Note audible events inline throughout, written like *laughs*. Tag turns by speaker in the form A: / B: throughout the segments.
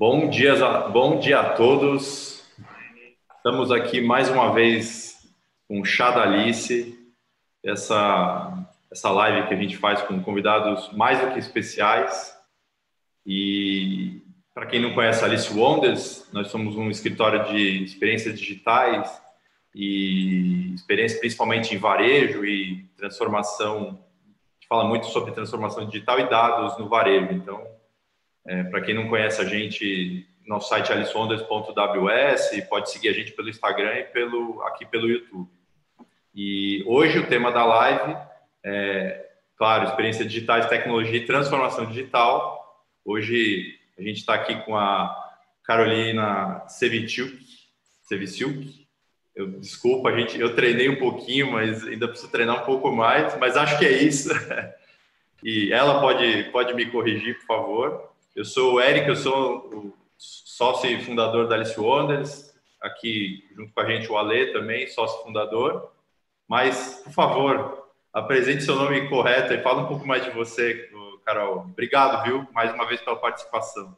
A: Bom dia, bom dia a todos. Estamos aqui mais uma vez com o Chá da Alice, essa, essa live que a gente faz com convidados mais do que especiais. E para quem não conhece a Alice Wonders, nós somos um escritório de experiências digitais e experiência principalmente em varejo e transformação. A gente fala muito sobre transformação digital e dados no varejo. Então, é, Para quem não conhece a gente, nosso site é aliceonders.ws, pode seguir a gente pelo Instagram e pelo, aqui pelo YouTube. E hoje o tema da live é, claro, experiência digitais, tecnologia e transformação digital. Hoje a gente está aqui com a Carolina Seviciuk. Seviciuk. Eu, desculpa, a gente, eu treinei um pouquinho, mas ainda preciso treinar um pouco mais, mas acho que é isso. *laughs* E ela pode, pode me corrigir, por favor. Eu sou o Eric, eu sou o sócio e fundador da Alice Wonders, aqui junto com a gente o Ale também, sócio fundador. Mas, por favor, apresente seu nome correto e fala um pouco mais de você, Carol. Obrigado, viu, mais uma vez pela participação.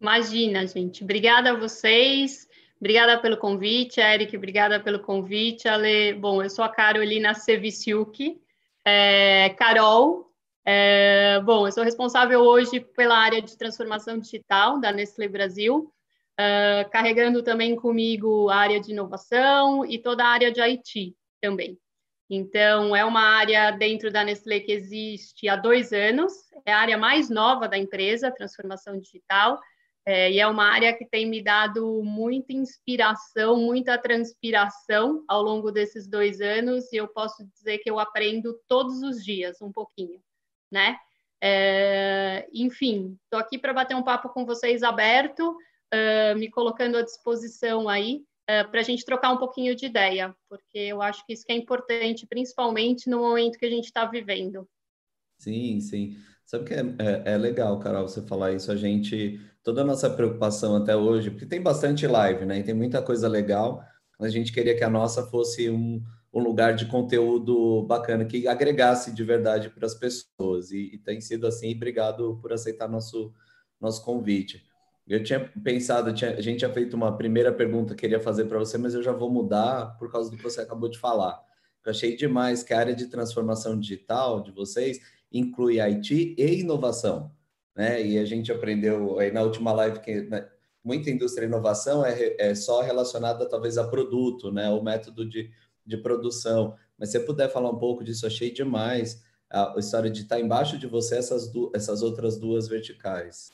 B: Imagina, gente. Obrigada a vocês. Obrigada pelo convite, Eric. Obrigada pelo convite, Ale. Bom, eu sou a Carolina Seviciuk. É, Carol, é, bom, eu sou responsável hoje pela área de transformação digital da Nestlé Brasil, uh, carregando também comigo a área de inovação e toda a área de IT também. Então, é uma área dentro da Nestlé que existe há dois anos, é a área mais nova da empresa, transformação digital, é, e é uma área que tem me dado muita inspiração, muita transpiração ao longo desses dois anos, e eu posso dizer que eu aprendo todos os dias um pouquinho né? É, enfim, estou aqui para bater um papo com vocês aberto, uh, me colocando à disposição aí uh, para a gente trocar um pouquinho de ideia, porque eu acho que isso que é importante, principalmente no momento que a gente está vivendo.
C: Sim, sim. Sabe que é, é, é, legal, Carol, você falar isso. A gente, toda a nossa preocupação até hoje, porque tem bastante live, né? E tem muita coisa legal. A gente queria que a nossa fosse um, um lugar de conteúdo bacana que agregasse de verdade para as pessoas. E, e, tem sido assim. Obrigado por aceitar nosso, nosso convite. Eu tinha pensado, tinha, a gente tinha feito uma primeira pergunta que queria fazer para você, mas eu já vou mudar por causa do que você acabou de falar. Eu achei demais que a área de transformação digital de vocês inclui IT e inovação. Né? E a gente aprendeu aí na última live que né, muita indústria e inovação é, é só relacionada talvez a produto, né? O método de de produção. Mas se você puder falar um pouco disso, achei demais a história de estar embaixo de você essas, essas outras duas verticais.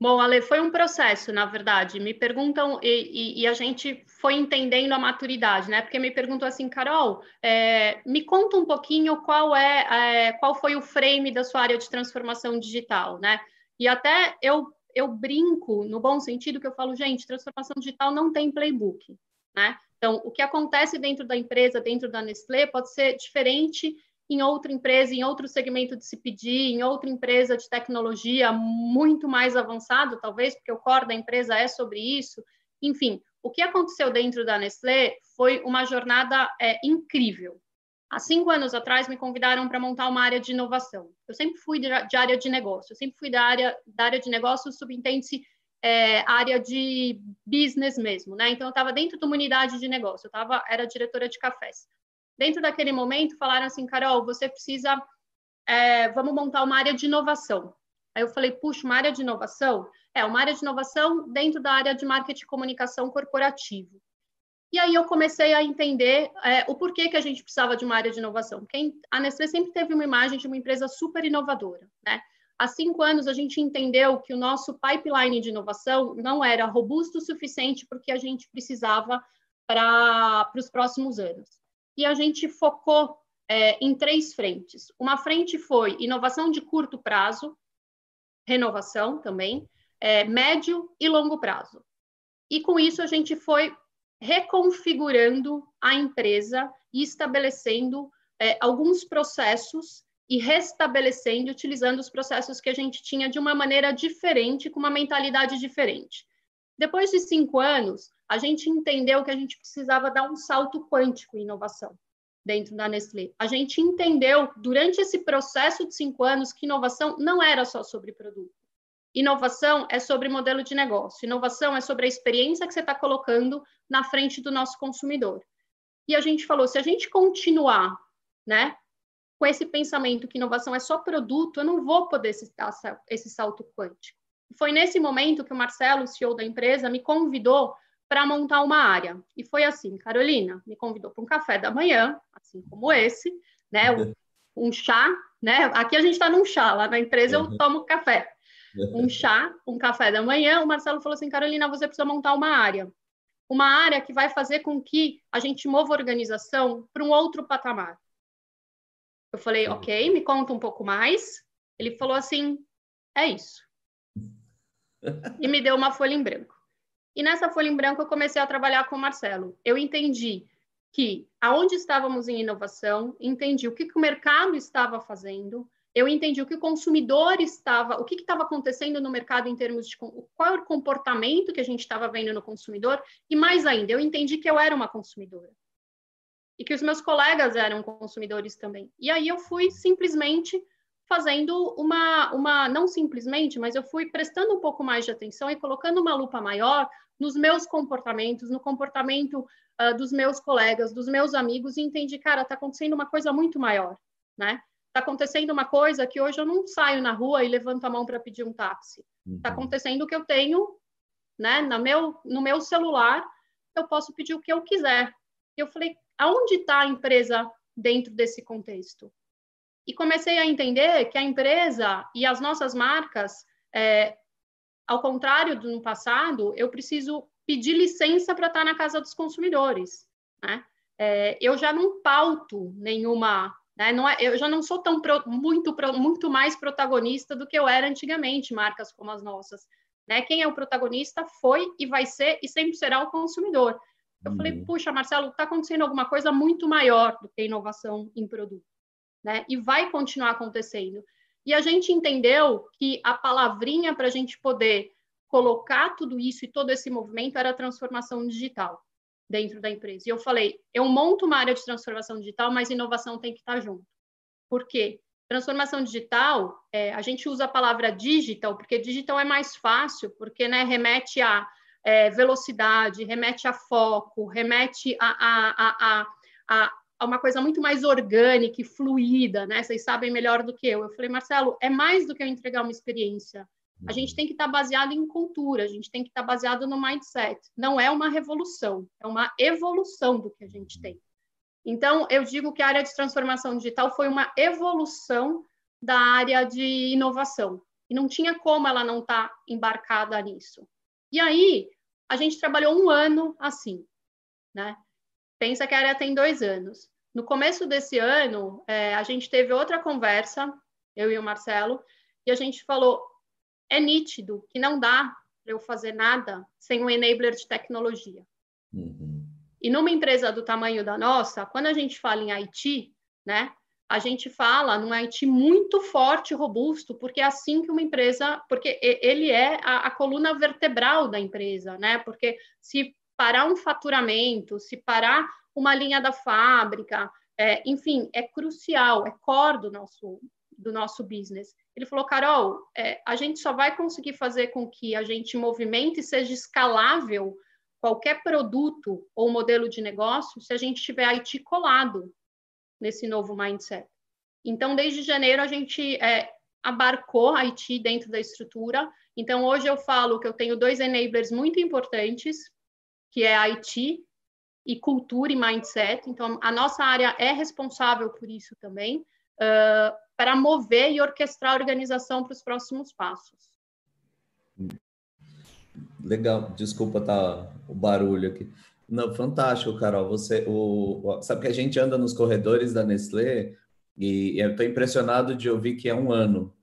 B: Bom, Ale, foi um processo, na verdade. Me perguntam, e, e, e, a gente foi entendendo a maturidade, né? Porque me perguntam assim, Carol, é, me conta um pouquinho qual é, é, qual foi o frame da sua área de transformação digital, né? E até eu, eu brinco, no bom sentido, que eu falo, gente, transformação digital não tem playbook, né? Então, o que acontece dentro da empresa, dentro da Nestlé, pode ser diferente em outra empresa, em outro segmento de pedir, em outra empresa de tecnologia muito mais avançado, talvez, porque o core da empresa é sobre isso. Enfim, o que aconteceu dentro da Nestlé foi uma jornada é, incrível. Há cinco anos atrás, me convidaram para montar uma área de inovação. Eu sempre fui de área de negócio, eu sempre fui da área, da área de negócio, subentende-se é, área de business mesmo, né? Então eu estava dentro de uma unidade de negócio, eu tava, era diretora de cafés. Dentro daquele momento falaram assim, Carol, você precisa, é, vamos montar uma área de inovação. Aí eu falei, puxa, uma área de inovação? É, uma área de inovação dentro da área de marketing e comunicação corporativo. E aí eu comecei a entender é, o porquê que a gente precisava de uma área de inovação. Porque a Nestlé sempre teve uma imagem de uma empresa super inovadora, né? Há cinco anos, a gente entendeu que o nosso pipeline de inovação não era robusto o suficiente porque a gente precisava para os próximos anos. E a gente focou é, em três frentes. Uma frente foi inovação de curto prazo, renovação também, é, médio e longo prazo. E com isso, a gente foi reconfigurando a empresa e estabelecendo é, alguns processos e restabelecendo, utilizando os processos que a gente tinha de uma maneira diferente, com uma mentalidade diferente. Depois de cinco anos, a gente entendeu que a gente precisava dar um salto quântico em inovação dentro da Nestlé. A gente entendeu, durante esse processo de cinco anos, que inovação não era só sobre produto. Inovação é sobre modelo de negócio, inovação é sobre a experiência que você está colocando na frente do nosso consumidor. E a gente falou, se a gente continuar, né, com esse pensamento que inovação é só produto, eu não vou poder dar esse salto quântico. Foi nesse momento que o Marcelo, o CEO da empresa, me convidou para montar uma área. E foi assim, Carolina me convidou para um café da manhã, assim como esse, né, um *laughs* chá, né? Aqui a gente está num chá, lá na empresa eu tomo café. *laughs* Um chá, um café da manhã, o Marcelo falou assim, Carolina, você precisa montar uma área uma área que vai fazer com que a gente mova a organização para um outro patamar. Eu falei, ok, me conta um pouco mais. Ele falou assim, é isso. e me deu uma folha em branco. E nessa folha em branco eu comecei a trabalhar com o Marcelo. Eu entendi que aonde estávamos em inovação, entendi o que, que o mercado estava fazendo, eu entendi o que o consumidor estava, o que estava acontecendo no mercado em termos de qual era o comportamento que a gente estava vendo no consumidor, e mais ainda, eu entendi que eu era uma consumidora. E que os meus colegas eram consumidores também. E aí eu fui simplesmente fazendo uma, uma, não simplesmente, mas eu fui prestando um pouco mais de atenção e colocando uma lupa maior nos meus comportamentos, no comportamento uh, dos meus colegas, dos meus amigos, e entendi, cara, está acontecendo uma coisa muito maior, né? Está acontecendo uma coisa que hoje eu não saio na rua e levanto a mão para pedir um táxi. Está uhum. acontecendo que eu tenho, né, no meu, no meu celular, eu posso pedir o que eu quiser. E eu falei, aonde está a empresa dentro desse contexto? E comecei a entender que a empresa e as nossas marcas, é, ao contrário do no passado, eu preciso pedir licença para estar na casa dos consumidores. Né? É, eu já não pauto nenhuma né? É, eu já não sou tão pro, muito, pro, muito mais protagonista do que eu era antigamente, marcas como as nossas. Né? Quem é o protagonista foi e vai ser e sempre será o consumidor. Eu uhum. falei, puxa, Marcelo, está acontecendo alguma coisa muito maior do que inovação em produto. Né? E vai continuar acontecendo. E a gente entendeu que a palavrinha para a gente poder colocar tudo isso e todo esse movimento era transformação digital dentro da empresa. E eu falei, eu monto uma área de transformação digital, mas inovação tem que estar junto. Por quê? Transformação digital, é, a gente usa a palavra digital, porque digital é mais fácil, porque né, remete a é, velocidade, remete a foco, remete a, a, a, a, uma coisa muito mais orgânica e fluida, né? Vocês sabem melhor do que eu. Eu falei, Marcelo, é mais do que eu entregar uma experiência. A gente tem que estar tá baseado em cultura, a gente tem que estar tá baseado no mindset. Não é uma revolução, é uma evolução do que a gente tem. Então, eu digo que a área de transformação digital foi uma evolução da área de inovação. E não tinha como ela não estar tá embarcada nisso. E aí, a gente trabalhou um ano assim, né? Pensa que a área tem dois anos. No começo desse ano, é, a gente teve outra conversa, eu e o Marcelo, e a gente falou: é nítido que não dá para eu fazer nada sem um enabler de tecnologia. Uhum. E numa empresa do tamanho da nossa, quando a gente fala em IT, né, a gente fala num IT muito forte e robusto, porque é assim que uma empresa, porque ele é a, a coluna vertebral da empresa, né? Porque se parar um faturamento, se parar uma linha da fábrica, é, enfim, é crucial, é core do nosso, do nosso business. Ele falou, Carol, é, a gente só vai conseguir fazer com que a gente movimente e seja escalável qualquer produto ou modelo de negócio se a gente tiver IT colado nesse novo mindset. Então, desde janeiro, a gente é, abarcou IT dentro da estrutura. Então, hoje eu falo que eu tenho dois enablers muito importantes, que é IT e cultura e mindset. Então, a nossa área é responsável por isso também. Uh, para mover e orquestrar a organização para os próximos passos.
C: Legal, desculpa tá o barulho aqui. Não, fantástico, Carol. Você, o, sabe que a gente anda nos corredores da Nestlé e, e eu estou impressionado de ouvir que é um ano.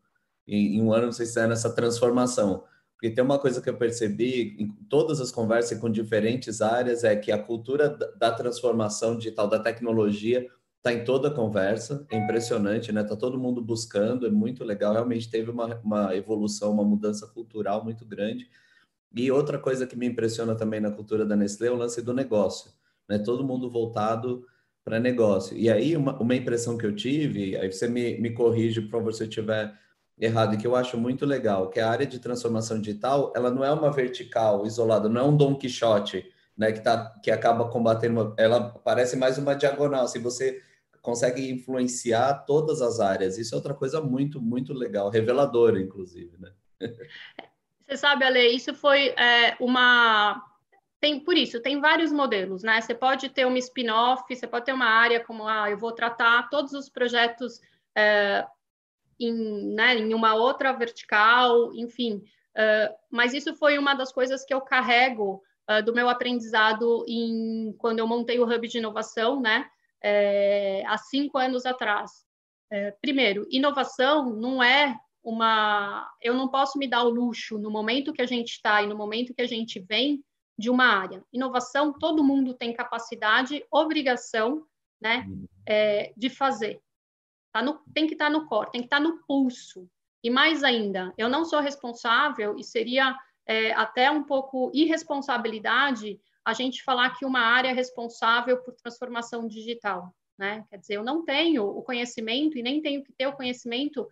C: Em um ano vocês fizeram essa transformação. Porque tem uma coisa que eu percebi em todas as conversas com diferentes áreas é que a cultura da transformação digital, da tecnologia, está em toda a conversa, é impressionante, né? Tá todo mundo buscando, é muito legal. Realmente teve uma, uma evolução, uma mudança cultural muito grande. E outra coisa que me impressiona também na cultura da Nestlé é o lance do negócio, né? Todo mundo voltado para negócio. E aí, uma, uma impressão que eu tive, aí você me, me corrige para você estiver errado e que eu acho muito legal, que a área de transformação digital, ela não é uma vertical isolada, não é um Don Quixote, né, que tá que acaba combatendo, uma, ela parece mais uma diagonal, se assim, você consegue influenciar todas as áreas. Isso é outra coisa muito, muito legal, reveladora, inclusive, né? *laughs*
B: Você sabe, Ale, isso foi é, uma tem por isso tem vários modelos, né? Você pode ter uma spin-off, você pode ter uma área como ah, eu vou tratar todos os projetos é, em, né, em uma outra vertical, enfim. Uh, mas isso foi uma das coisas que eu carrego uh, do meu aprendizado em quando eu montei o Hub de Inovação, né? É, há cinco anos atrás. É, primeiro, inovação não é uma. Eu não posso me dar o luxo no momento que a gente está e no momento que a gente vem de uma área. Inovação, todo mundo tem capacidade, obrigação, né, uhum. é, de fazer. Tá no, tem que estar tá no core, tem que estar tá no pulso. E mais ainda, eu não sou responsável e seria é, até um pouco irresponsabilidade a gente falar que uma área é responsável por transformação digital. Né? Quer dizer, eu não tenho o conhecimento e nem tenho que ter o conhecimento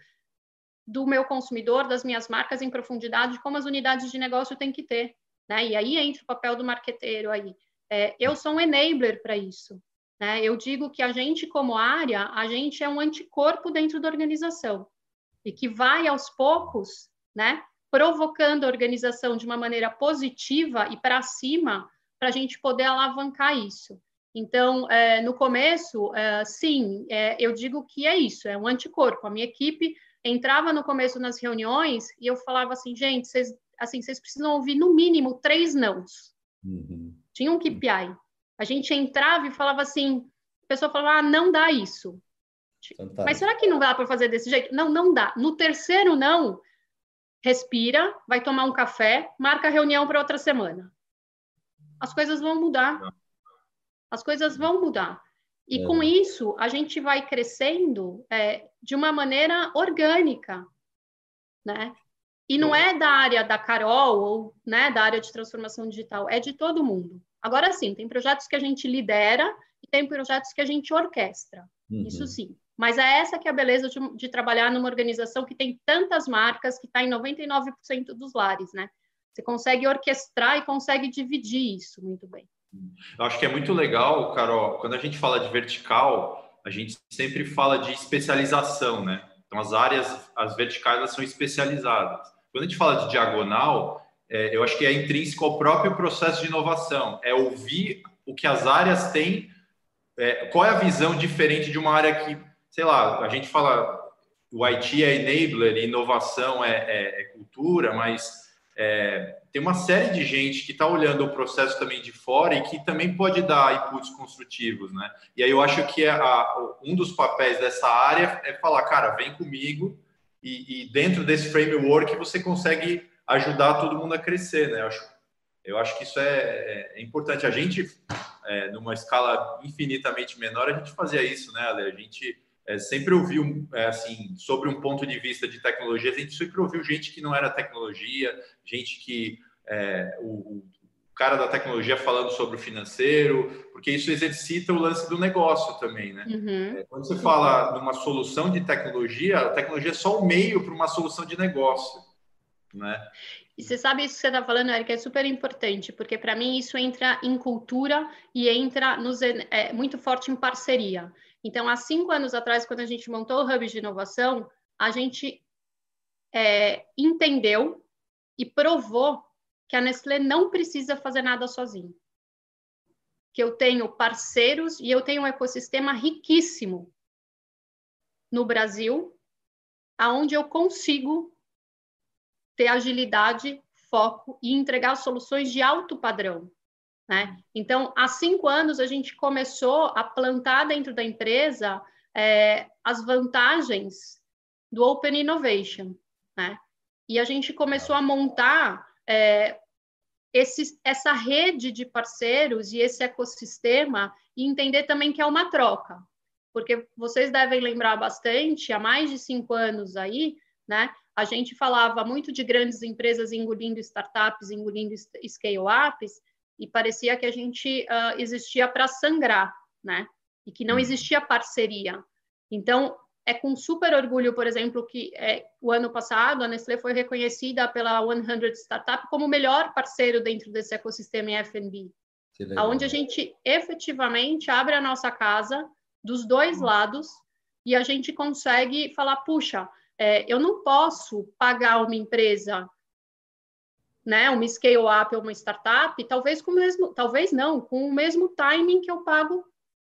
B: do meu consumidor, das minhas marcas em profundidade, como as unidades de negócio têm que ter. Né? E aí entra o papel do marqueteiro aí. É, eu sou um enabler para isso. Né? Eu digo que a gente, como área, a gente é um anticorpo dentro da organização e que vai aos poucos, né, provocando a organização de uma maneira positiva e para cima, para a gente poder alavancar isso. Então, é, no começo, é, sim, é, eu digo que é isso, é um anticorpo. A minha equipe entrava no começo nas reuniões e eu falava assim, gente, vocês, assim, vocês precisam ouvir no mínimo três nãos. Uhum. Tinha um KPI. A gente entrava e falava assim, a pessoa falava, ah, não dá isso. Fantástico. Mas será que não dá para fazer desse jeito? Não, não dá. No terceiro não, respira, vai tomar um café, marca a reunião para outra semana. As coisas vão mudar. As coisas vão mudar. E é. com isso, a gente vai crescendo é, de uma maneira orgânica, né? E não é da área da Carol ou né, da área de transformação digital, é de todo mundo. Agora sim, tem projetos que a gente lidera e tem projetos que a gente orquestra. Uhum. Isso sim. Mas é essa que é a beleza de, de trabalhar numa organização que tem tantas marcas, que está em 99% dos lares, né? Você consegue orquestrar e consegue dividir isso muito bem.
A: Eu acho que é muito legal, Carol, quando a gente fala de vertical, a gente sempre fala de especialização, né? Então, as áreas, as verticais, são especializadas. Quando a gente fala de diagonal, é, eu acho que é intrínseco ao próprio processo de inovação, é ouvir o que as áreas têm, é, qual é a visão diferente de uma área que, sei lá, a gente fala o IT é enabler, inovação é, é, é cultura, mas é, tem uma série de gente que está olhando o processo também de fora e que também pode dar inputs construtivos, né? E aí eu acho que é a, um dos papéis dessa área é falar, cara, vem comigo e, e dentro desse framework você consegue ajudar todo mundo a crescer, né? Eu acho, eu acho que isso é, é, é importante. A gente, é, numa escala infinitamente menor, a gente fazia isso, né, Ale? A gente é, sempre ouviu, é, assim, sobre um ponto de vista de tecnologia, a gente sempre ouviu gente que não era tecnologia, gente que é, o, o cara da tecnologia falando sobre o financeiro, porque isso exercita o lance do negócio também, né? Uhum. Quando você fala numa solução de tecnologia, a tecnologia é só o meio para uma solução de negócio né?
B: E você sabe isso que você está falando, Eric, é super importante, porque para mim isso entra em cultura e entra nos, é, muito forte em parceria. Então, há cinco anos atrás, quando a gente montou o Hub de Inovação, a gente é, entendeu e provou que a Nestlé não precisa fazer nada sozinho. Que eu tenho parceiros e eu tenho um ecossistema riquíssimo no Brasil, aonde eu consigo ter agilidade, foco e entregar soluções de alto padrão. Né? Então, há cinco anos, a gente começou a plantar dentro da empresa é, as vantagens do Open Innovation. Né? E a gente começou a montar é, esse, essa rede de parceiros e esse ecossistema e entender também que é uma troca. Porque vocês devem lembrar bastante, há mais de cinco anos aí, né? A gente falava muito de grandes empresas engolindo startups, engolindo scale-ups, e parecia que a gente uh, existia para sangrar, né? E que não uhum. existia parceria. Então, é com super orgulho, por exemplo, que é, o ano passado a Nestlé foi reconhecida pela 100 Startup como o melhor parceiro dentro desse ecossistema em F&B, onde a gente efetivamente abre a nossa casa dos dois lados e a gente consegue falar, puxa, é, eu não posso pagar uma empresa, né, uma scale-up ou uma startup, talvez com o mesmo, talvez não, com o mesmo timing que eu pago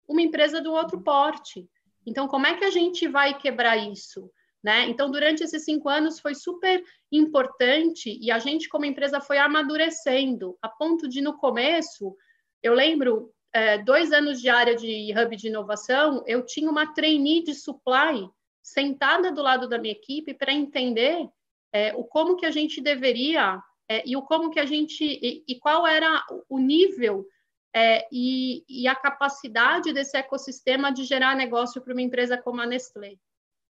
B: uma empresa do outro porte. Então, como é que a gente vai quebrar isso? Né? Então, durante esses cinco anos foi super importante e a gente, como empresa, foi amadurecendo, a ponto de, no começo, eu lembro, é, dois anos de área de hub de inovação, eu tinha uma trainee de supply sentada do lado da minha equipe para entender é, o como que a gente deveria é, e o como que a gente e, e qual era o nível é, e, e, a capacidade desse ecossistema de gerar negócio para uma empresa como a Nestlé.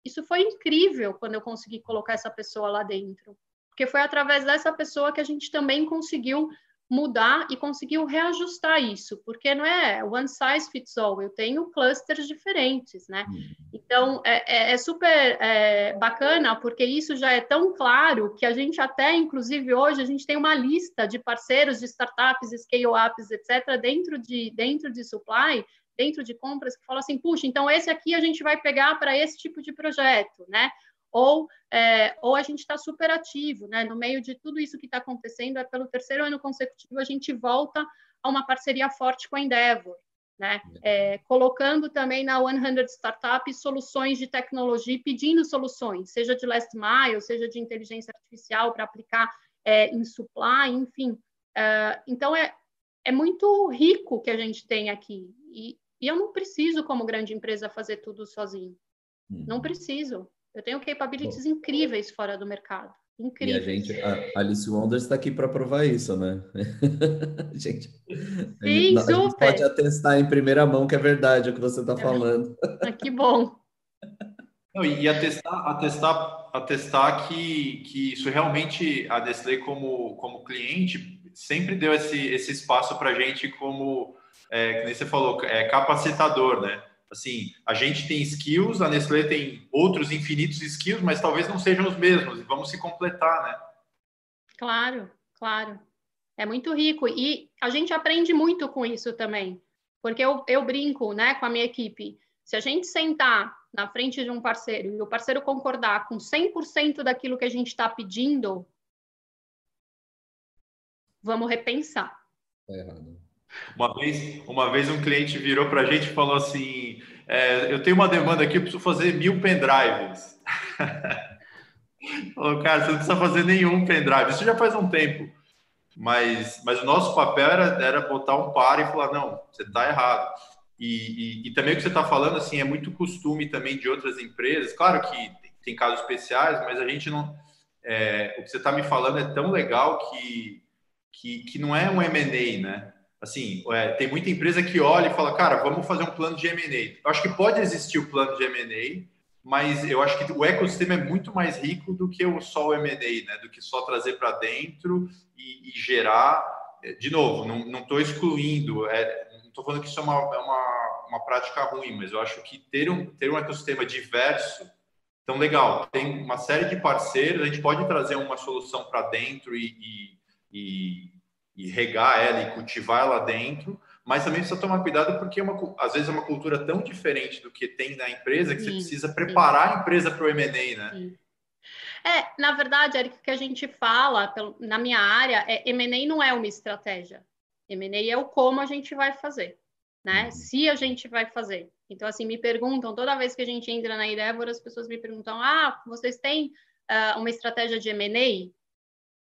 B: Isso foi incrível quando eu consegui colocar essa pessoa lá dentro, porque foi através dessa pessoa que a gente também conseguiu mudar e conseguiu reajustar isso, porque não é one size fits all, eu tenho clusters diferentes, né? Uhum. Então, é, é, é super é, bacana, porque isso já é tão claro que a gente até, inclusive hoje, a gente tem uma lista de parceiros de startups, scale-ups, etc., dentro de, dentro de supply, dentro de compras, que falam assim, puxa, então esse aqui a gente vai pegar para esse tipo de projeto, né? Ou, é, ou a gente está super ativo, né? No meio de tudo isso que está acontecendo, é pelo terceiro ano consecutivo a gente volta a uma parceria forte com a Endeavor, né? É, colocando também na 100 Startup soluções de tecnologia, pedindo soluções, seja de last mile, seja de inteligência artificial para aplicar é, em supply, enfim. É, então é, é muito rico que a gente tem aqui e, e eu não preciso, como grande empresa, fazer tudo sozinho. Não uhum. preciso. Eu tenho capabilities Bom. incríveis fora do mercado. Incríveis.
C: E a gente, a Alice Wonders está aqui para provar isso, né? *laughs* gente,
B: Sim, a gente, super. A gente
C: pode atestar em primeira mão que é verdade o que você está é. falando.
B: Ah, que bom. *laughs*
A: Não, e atestar, atestar, atestar que, que isso realmente, a Nestlé como, como cliente, sempre deu esse, esse espaço para a gente como, é, como você falou, é, capacitador, né? Assim, a gente tem skills, a Nestlé tem outros infinitos skills, mas talvez não sejam os mesmos, e vamos se completar, né?
B: Claro, claro. É muito rico. E a gente aprende muito com isso também. Porque eu, eu brinco né, com a minha equipe. Se a gente sentar na frente de um parceiro e o parceiro concordar com 100% daquilo que a gente está pedindo, vamos repensar.
C: É errado.
A: Uma vez, uma vez um cliente virou para a gente e falou assim: é, Eu tenho uma demanda aqui, eu preciso fazer mil pendrives. *laughs* falou, cara, você não precisa fazer nenhum pendrive. Isso já faz um tempo. Mas, mas o nosso papel era, era botar um par e falar: Não, você está errado. E, e, e, também o que você está falando assim é muito costume também de outras empresas. Claro que tem, casos especiais, mas a gente não. É, o que você está me falando é tão legal que, que, que não é um M&A, né? Assim, é, tem muita empresa que olha e fala, cara, vamos fazer um plano de M&A. Eu acho que pode existir o plano de M&A, mas eu acho que o ecossistema é muito mais rico do que só o M&A, né? Do que só trazer para dentro e, e, gerar. É, de novo, não estou excluindo, é, não estou falando que isso é uma, é uma, uma prática ruim, mas eu acho que ter um, ter um ecossistema diverso então, legal, tem uma série de parceiros, a gente pode trazer uma solução para dentro e, e, e, e regar ela e cultivar ela dentro, mas também precisa tomar cuidado porque é uma, às vezes é uma cultura tão diferente do que tem na empresa que sim, você precisa preparar sim. a empresa para o M&A, né? Sim.
B: É, na verdade, Eric, o que a gente fala na minha área é M&A não é uma estratégia. M&A é o como a gente vai fazer, né? Uhum. Se a gente vai fazer. Então, assim, me perguntam, toda vez que a gente entra na Endeavor, as pessoas me perguntam, ah, vocês têm uh, uma estratégia de M&A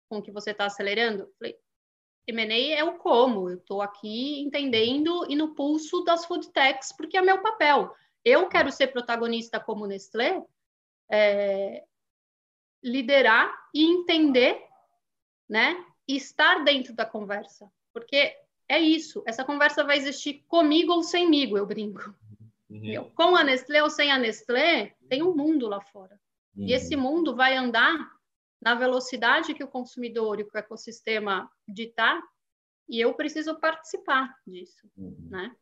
B: com que você está acelerando? Falei, M&A é o como, eu estou aqui entendendo e no pulso das food techs, porque é meu papel. Eu quero ser protagonista como Nestlé, é, liderar e entender, né? E estar dentro da conversa, porque é isso. Essa conversa vai existir comigo ou semigo, eu brinco. Uhum. Eu, com a Nestlé ou sem a Nestlé, tem um mundo lá fora. Uhum. E esse mundo vai andar na velocidade que o consumidor e que o ecossistema ditar, e eu preciso participar disso, uhum. né?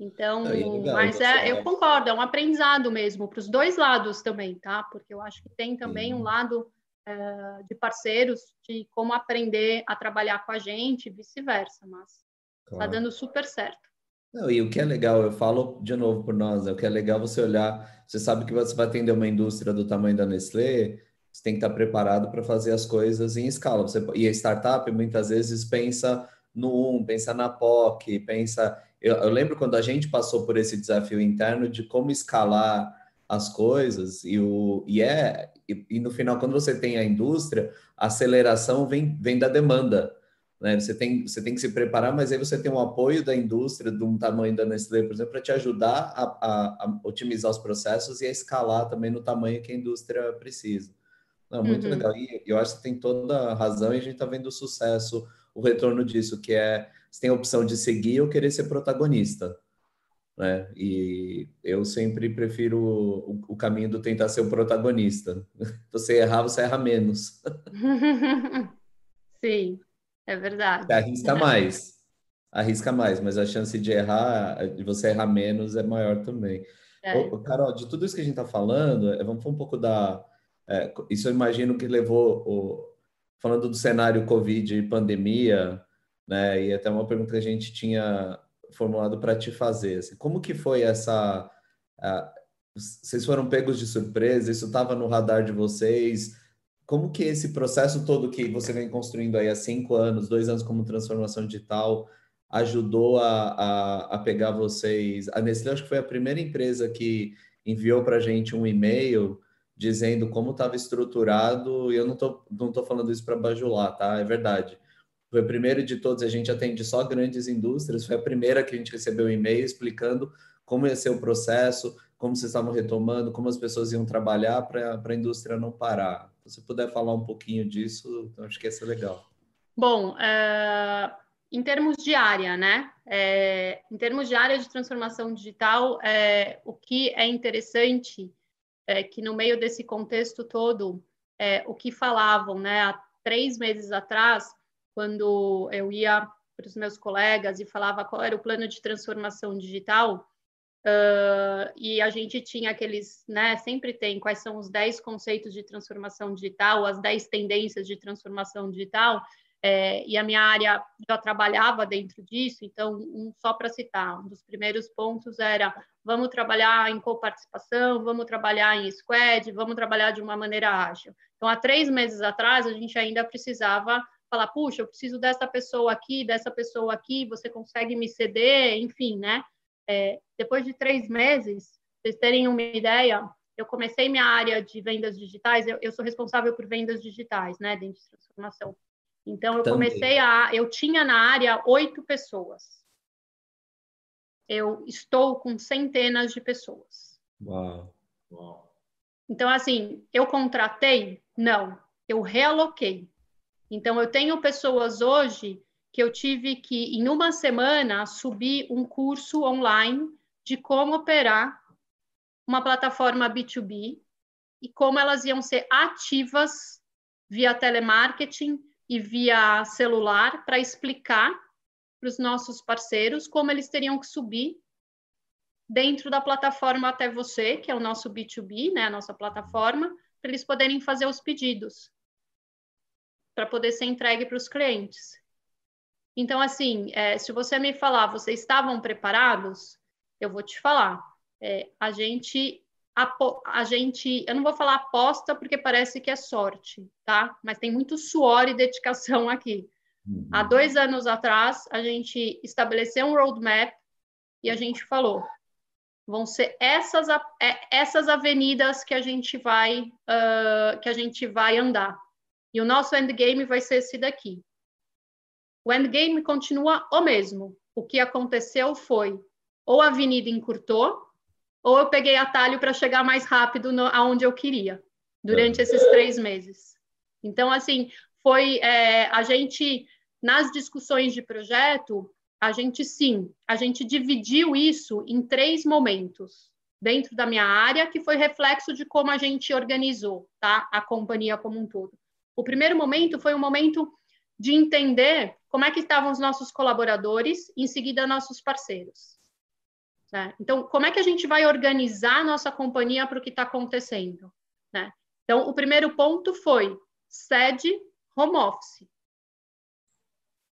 B: Então, é mas é, eu concordo, é um aprendizado mesmo para os dois lados também, tá? Porque eu acho que tem também Sim. um lado é, de parceiros de como aprender a trabalhar com a gente, vice-versa, mas está claro. dando super certo.
C: Não, e o que é legal, eu falo de novo por nós, né? o que é legal você olhar, você sabe que você vai atender uma indústria do tamanho da Nestlé, você tem que estar preparado para fazer as coisas em escala. Você, e a startup muitas vezes pensa no um, pensa na POC, pensa. Eu, eu lembro quando a gente passou por esse desafio interno de como escalar as coisas, e, o, e é. E, e no final, quando você tem a indústria, a aceleração vem, vem da demanda. Né? Você, tem, você tem que se preparar, mas aí você tem um apoio da indústria, de um tamanho da Nestlé, por exemplo, para te ajudar a, a, a, otimizar os processos e a escalar também no tamanho que a indústria precisa. Não, muito uhum. legal. E eu acho que tem toda a razão e a gente está vendo o sucesso, o retorno disso, que é você tem a opção de seguir ou querer ser protagonista. Né? E eu sempre prefiro o, o caminho do tentar ser o protagonista. *laughs* Você errar, você erra menos. *laughs*
B: Sim. É verdade. Você
C: arrisca mais. Arrisca mais, mas a chance de errar, de você errar menos, é maior também. É. Ô, Carol, de tudo isso que a gente está falando, é, vamos falar um pouco da. É, isso eu imagino que levou. O, falando do cenário Covid e pandemia, né? E até uma pergunta que a gente tinha formulado para te fazer. Assim, como que foi essa. vocês foram pegos de surpresa? Isso estava no radar de vocês? como que esse processo todo que você vem construindo aí há cinco anos, dois anos como transformação digital, ajudou a, a, a pegar vocês? A Nestlé acho que foi a primeira empresa que enviou para a gente um e-mail dizendo como estava estruturado, e eu não tô, não tô falando isso para bajular, tá? É verdade. Foi o primeiro de todos, a gente atende só grandes indústrias, foi a primeira que a gente recebeu um e-mail explicando como ia ser o processo, como vocês estavam retomando, como as pessoas iam trabalhar para a indústria não parar. Se você puder falar um pouquinho disso, acho que ia ser legal.
B: Bom, é, em termos de área, né? É, em termos de área de transformação digital, é, o que é interessante é que no meio desse contexto todo, é, o que falavam, né? Há três meses atrás, quando eu ia para os meus colegas e falava qual era o plano de transformação digital, Uh, e a gente tinha aqueles, né, sempre tem quais são os 10 conceitos de transformação digital, as 10 tendências de transformação digital, é, e a minha área já trabalhava dentro disso, então, um, só para citar, um dos primeiros pontos era vamos trabalhar em coparticipação, vamos trabalhar em squad, vamos trabalhar de uma maneira ágil. Então, há três meses atrás, a gente ainda precisava falar, puxa, eu preciso dessa pessoa aqui, dessa pessoa aqui, você consegue me ceder, enfim, né? É, depois de três meses, vocês terem uma ideia, eu comecei minha área de vendas digitais, eu, eu sou responsável por vendas digitais, né, dentro de transformação. Então, eu Também. comecei a. Eu tinha na área oito pessoas. Eu estou com centenas de pessoas.
C: Uau. Uau.
B: Então, assim, eu contratei? Não, eu realoquei. Então, eu tenho pessoas hoje que eu tive que, em uma semana, subir um curso online de como operar uma plataforma B2B e como elas iam ser ativas via telemarketing e via celular para explicar para os nossos parceiros como eles teriam que subir dentro da plataforma até você, que é o nosso B2B, né, a nossa plataforma, para eles poderem fazer os pedidos, para poder ser entregue para os clientes. Então, assim, é, se você me falar, vocês estavam preparados? Eu vou te falar. É, a gente a gente, eu não vou falar aposta porque parece que é sorte, tá? Mas tem muito suor e dedicação aqui. Uhum. Há dois anos atrás, a gente estabeleceu um roadmap e a gente falou: vão ser essas, é, essas avenidas que a gente vai uh, que a gente vai andar. E o nosso endgame vai ser esse daqui. O endgame continua o mesmo. O que aconteceu foi ou a avenida encurtou, ou eu peguei atalho para chegar mais rápido no, aonde eu queria, durante é. esses três meses. Então, assim, foi é, a gente, nas discussões de projeto, a gente sim, a gente dividiu isso em três momentos dentro da minha área, que foi reflexo de como a gente organizou tá? a companhia como um todo. O primeiro momento foi um momento de entender como é que estavam os nossos colaboradores, em seguida nossos parceiros. Né? Então, como é que a gente vai organizar a nossa companhia para o que está acontecendo? Né? Então, o primeiro ponto foi sede home office.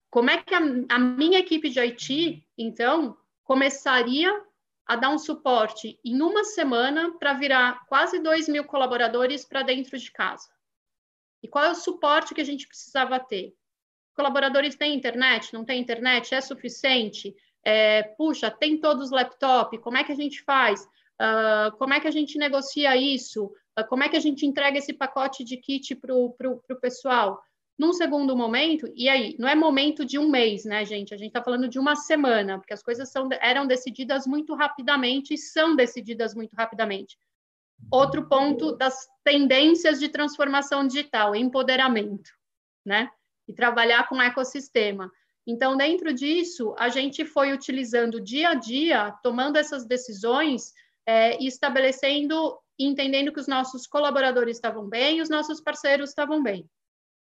B: Como é que a, a minha equipe de IT, então, começaria a dar um suporte em uma semana para virar quase 2 mil colaboradores para dentro de casa? E qual é o suporte que a gente precisava ter? Colaboradores têm internet? Não têm internet? É suficiente? É, puxa, tem todos os laptop? Como é que a gente faz? Uh, como é que a gente negocia isso? Uh, como é que a gente entrega esse pacote de kit para o pessoal? Num segundo momento, e aí, não é momento de um mês, né, gente? A gente está falando de uma semana, porque as coisas são, eram decididas muito rapidamente e são decididas muito rapidamente. Outro ponto das tendências de transformação digital, empoderamento, né? E trabalhar com ecossistema. Então, dentro disso, a gente foi utilizando dia a dia, tomando essas decisões é, e estabelecendo, entendendo que os nossos colaboradores estavam bem e os nossos parceiros estavam bem.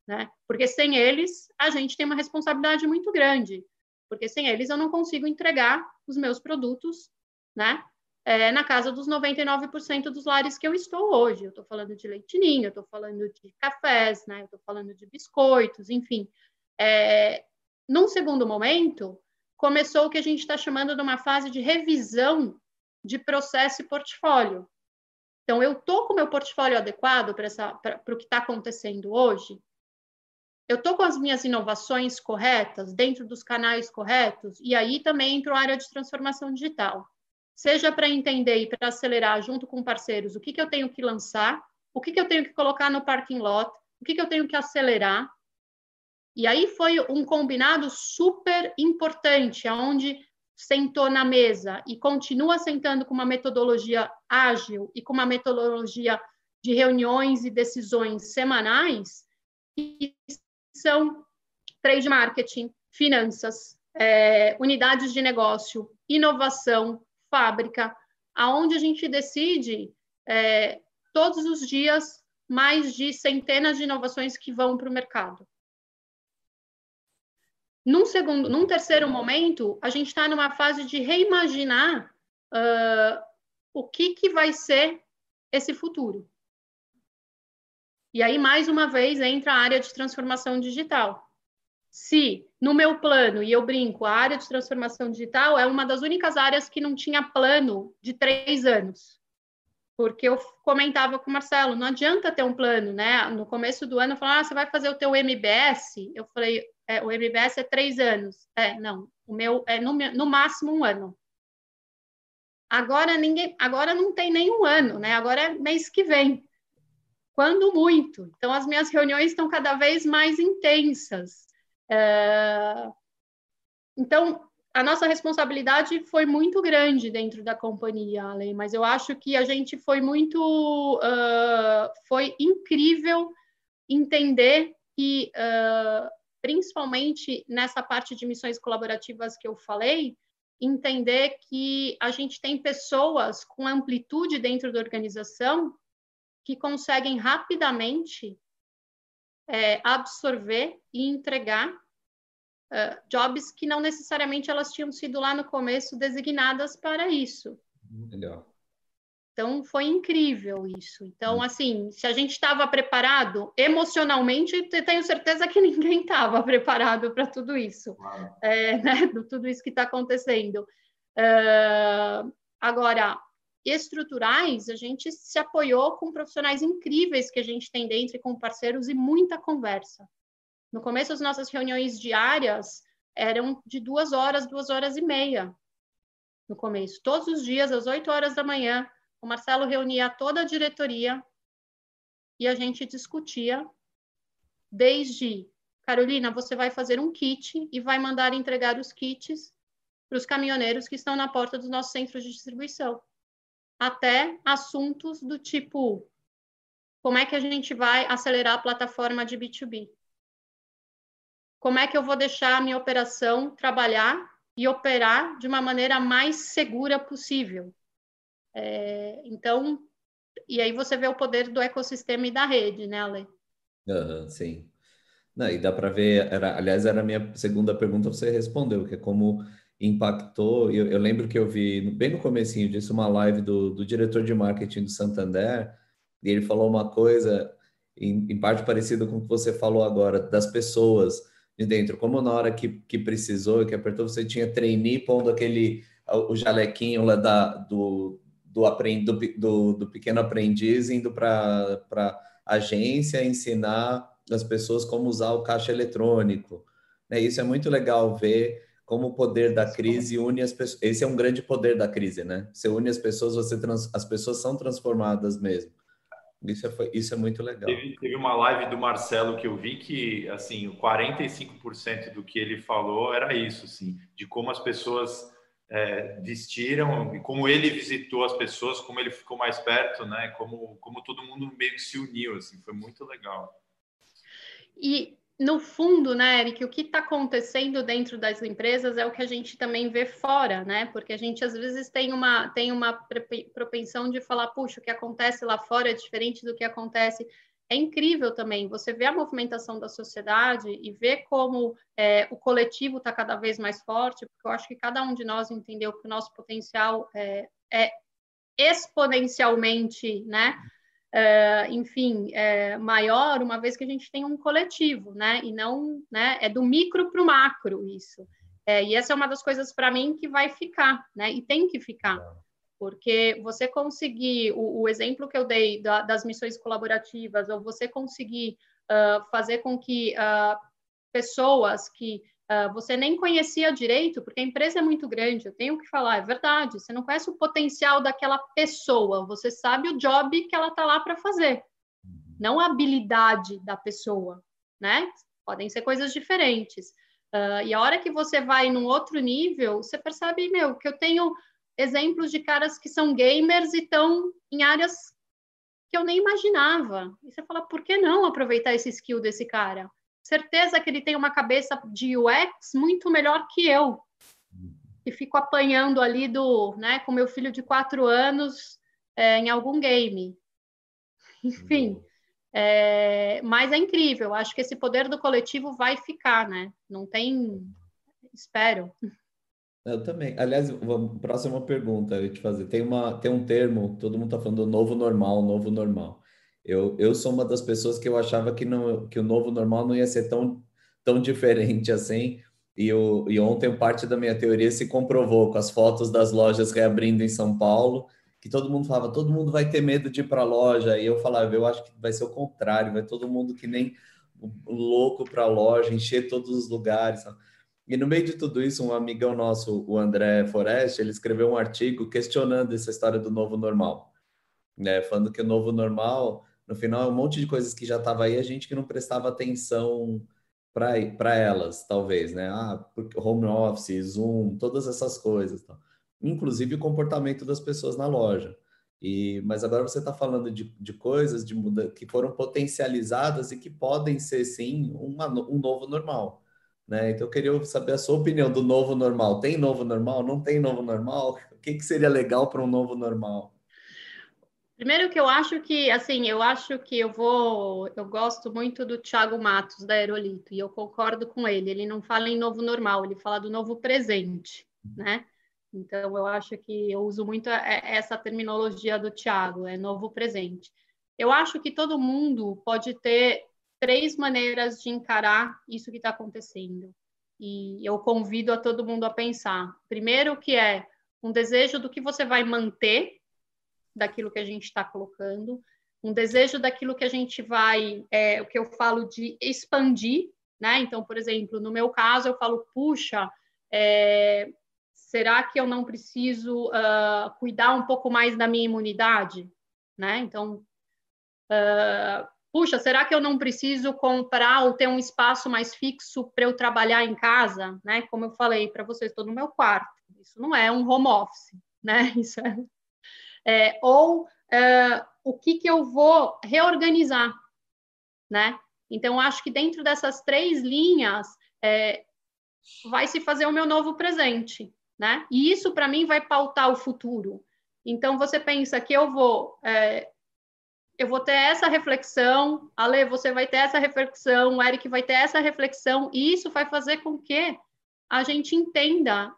B: Né? Porque sem eles, a gente tem uma responsabilidade muito grande. Porque sem eles, eu não consigo entregar os meus produtos né? É, na casa dos 99% dos lares que eu estou hoje. Eu estou falando de leitinho, eu estou falando de cafés, né? eu estou falando de biscoitos, enfim. É, num segundo momento, começou o que a gente está chamando de uma fase de revisão de processo e portfólio. Então, eu estou com o meu portfólio adequado para o que está acontecendo hoje? Eu estou com as minhas inovações corretas, dentro dos canais corretos? E aí também entra a área de transformação digital. Seja para entender e para acelerar junto com parceiros o que, que eu tenho que lançar, o que, que eu tenho que colocar no parking lot, o que, que eu tenho que acelerar, e aí foi um combinado super importante, aonde sentou na mesa e continua sentando com uma metodologia ágil e com uma metodologia de reuniões e decisões semanais, que são trade marketing, finanças, é, unidades de negócio, inovação, fábrica, aonde a gente decide é, todos os dias mais de centenas de inovações que vão para o mercado. Num segundo, num terceiro momento, a gente está numa fase de reimaginar uh, o que, que vai ser esse futuro. E aí, mais uma vez, entra a área de transformação digital. Se no meu plano, e eu brinco, a área de transformação digital é uma das únicas áreas que não tinha plano de três anos. Porque eu comentava com o Marcelo, não adianta ter um plano, né? No começo do ano, eu falava, ah, você vai fazer o teu MBS? Eu falei, é, o MBS é três anos. É, não, o meu é no, no máximo um ano. Agora ninguém, agora não tem nenhum ano, né? Agora é mês que vem. Quando muito. Então as minhas reuniões estão cada vez mais intensas. É... Então a nossa responsabilidade foi muito grande dentro da companhia, Ale, mas eu acho que a gente foi muito, uh, foi incrível entender que uh, principalmente nessa parte de missões colaborativas que eu falei, entender que a gente tem pessoas com amplitude dentro da organização que conseguem rapidamente é, absorver e entregar uh, jobs que não necessariamente elas tinham sido lá no começo designadas para isso.
C: Legal.
B: Então, foi incrível isso. Então, hum. assim, se a gente estava preparado emocionalmente, tenho certeza que *laughs* ninguém estava preparado para tudo isso, é, né? tudo isso que está acontecendo. Uh, agora, estruturais, a gente se apoiou com profissionais incríveis que a gente tem dentro e com parceiros e muita conversa. No começo, as nossas reuniões diárias eram de duas horas, duas horas e meia. No começo, todos os dias, às oito horas da manhã, o Marcelo reunia toda a diretoria e a gente discutia desde Carolina, você vai fazer um kit e vai mandar entregar os kits para os caminhoneiros que estão na porta dos nossos centros de distribuição, até assuntos do tipo como é que a gente vai acelerar a plataforma de B2B? Como é que eu vou deixar a minha operação trabalhar e operar de uma maneira mais segura possível? É, então, e aí você vê o poder do ecossistema e da rede, né, Ale?
C: Uhum, sim. Não, e dá para ver, era, aliás, era a minha segunda pergunta, você respondeu, que é como impactou. Eu, eu lembro que eu vi bem no comecinho disso uma live do, do diretor de marketing do Santander e ele falou uma coisa em, em parte parecida com o que você falou agora das pessoas de dentro, como na hora que, que precisou, que apertou, você tinha trainee pondo aquele o jalequinho lá da, do, do, do, do, do pequeno aprendiz indo para agência ensinar as pessoas como usar o caixa eletrônico. Né? Isso é muito legal ver como o poder da crise une as pessoas. Esse é um grande poder da crise, né? Você une as pessoas, você trans... as pessoas são transformadas mesmo. Isso é, isso é muito legal.
A: Teve, teve, uma live do Marcelo que eu vi que, assim, 45% do que ele falou era isso, assim, de como as pessoas é, vestiram e como ele visitou as pessoas, como ele ficou mais perto, né? Como, como todo mundo meio que se uniu, assim, foi muito legal.
B: E no fundo, né, Eric, o que está acontecendo dentro das empresas é o que a gente também vê fora, né? Porque a gente às vezes tem uma, tem uma propensão de falar, puxa, o que acontece lá fora é diferente do que acontece. É incrível também você ver a movimentação da sociedade e ver como é, o coletivo está cada vez mais forte, porque eu acho que cada um de nós entendeu que o nosso potencial é, é exponencialmente, né? uh, enfim, uh, maior, uma vez que a gente tem um coletivo, né? E não, né? É do micro para o macro isso. É, e essa é uma das coisas para mim que vai ficar, né? E tem que ficar, porque você conseguir o, o exemplo que eu dei da, das missões colaborativas, ou você conseguir uh, fazer com que pessoas que Uh, você nem conhecia direito, porque a empresa é muito grande, eu tenho que falar, é verdade, você não conhece o potencial daquela pessoa, você sabe o job que ela está lá para fazer, uhum. não a habilidade da pessoa, né? Podem ser coisas diferentes. Uh, e a hora que você vai num outro nível, você percebe, meu, que eu tenho exemplos de caras que são gamers e estão em áreas que eu nem imaginava. E você fala, por que não aproveitar esse skill desse cara? certeza que ele tem uma cabeça de UX muito melhor que eu. E fico apanhando ali do, né, com meu filho de quatro anos é, em algum game. Enfim, é, mas é incrível. Acho que esse poder do coletivo vai ficar, né? Não tem, espero.
C: Eu também. Aliás, próxima pergunta eu te fazer. Tem uma, tem um termo, todo mundo está falando do novo normal, novo normal. Eu, eu sou uma das pessoas que eu achava que, não, que o novo normal não ia ser tão, tão diferente assim. E, eu, e ontem parte da minha teoria se comprovou com as fotos das lojas reabrindo em São Paulo, que todo mundo falava, todo mundo vai ter medo de ir para a loja. E eu falava, eu acho que vai ser o contrário, vai todo mundo que nem louco para a loja, encher todos os lugares. E no meio de tudo isso, um amigão nosso, o André Forest, ele escreveu um artigo questionando essa história do novo normal, né? Falando que o novo normal no final, é um monte de coisas que já estava aí, a gente que não prestava atenção para elas, talvez, né? Ah, home office, Zoom, todas essas coisas. Tá? Inclusive o comportamento das pessoas na loja. E, mas agora você está falando de, de coisas de muda, que foram potencializadas e que podem ser, sim, uma, um novo normal. Né? Então, eu queria saber a sua opinião do novo normal. Tem novo normal? Não tem novo normal? O que, que seria legal para um novo normal?
B: Primeiro que eu acho que, assim, eu acho que eu vou, eu gosto muito do Thiago Matos da Aerolito e eu concordo com ele. Ele não fala em novo normal, ele fala do novo presente, né? Então eu acho que eu uso muito essa terminologia do Thiago, é novo presente. Eu acho que todo mundo pode ter três maneiras de encarar isso que está acontecendo. E eu convido a todo mundo a pensar. Primeiro que é um desejo do que você vai manter daquilo que a gente está colocando, um desejo daquilo que a gente vai, é, o que eu falo de expandir, né? Então, por exemplo, no meu caso, eu falo, puxa, é, será que eu não preciso uh, cuidar um pouco mais da minha imunidade, né? Então, uh, puxa, será que eu não preciso comprar ou ter um espaço mais fixo para eu trabalhar em casa, né? Como eu falei para vocês, estou no meu quarto. Isso não é um home office, né? *laughs* Isso é é, ou é, o que, que eu vou reorganizar, né? Então, acho que dentro dessas três linhas é, vai se fazer o meu novo presente, né? E isso, para mim, vai pautar o futuro. Então, você pensa que eu vou... É, eu vou ter essa reflexão, Ale, você vai ter essa reflexão, o Eric vai ter essa reflexão, e isso vai fazer com que a gente entenda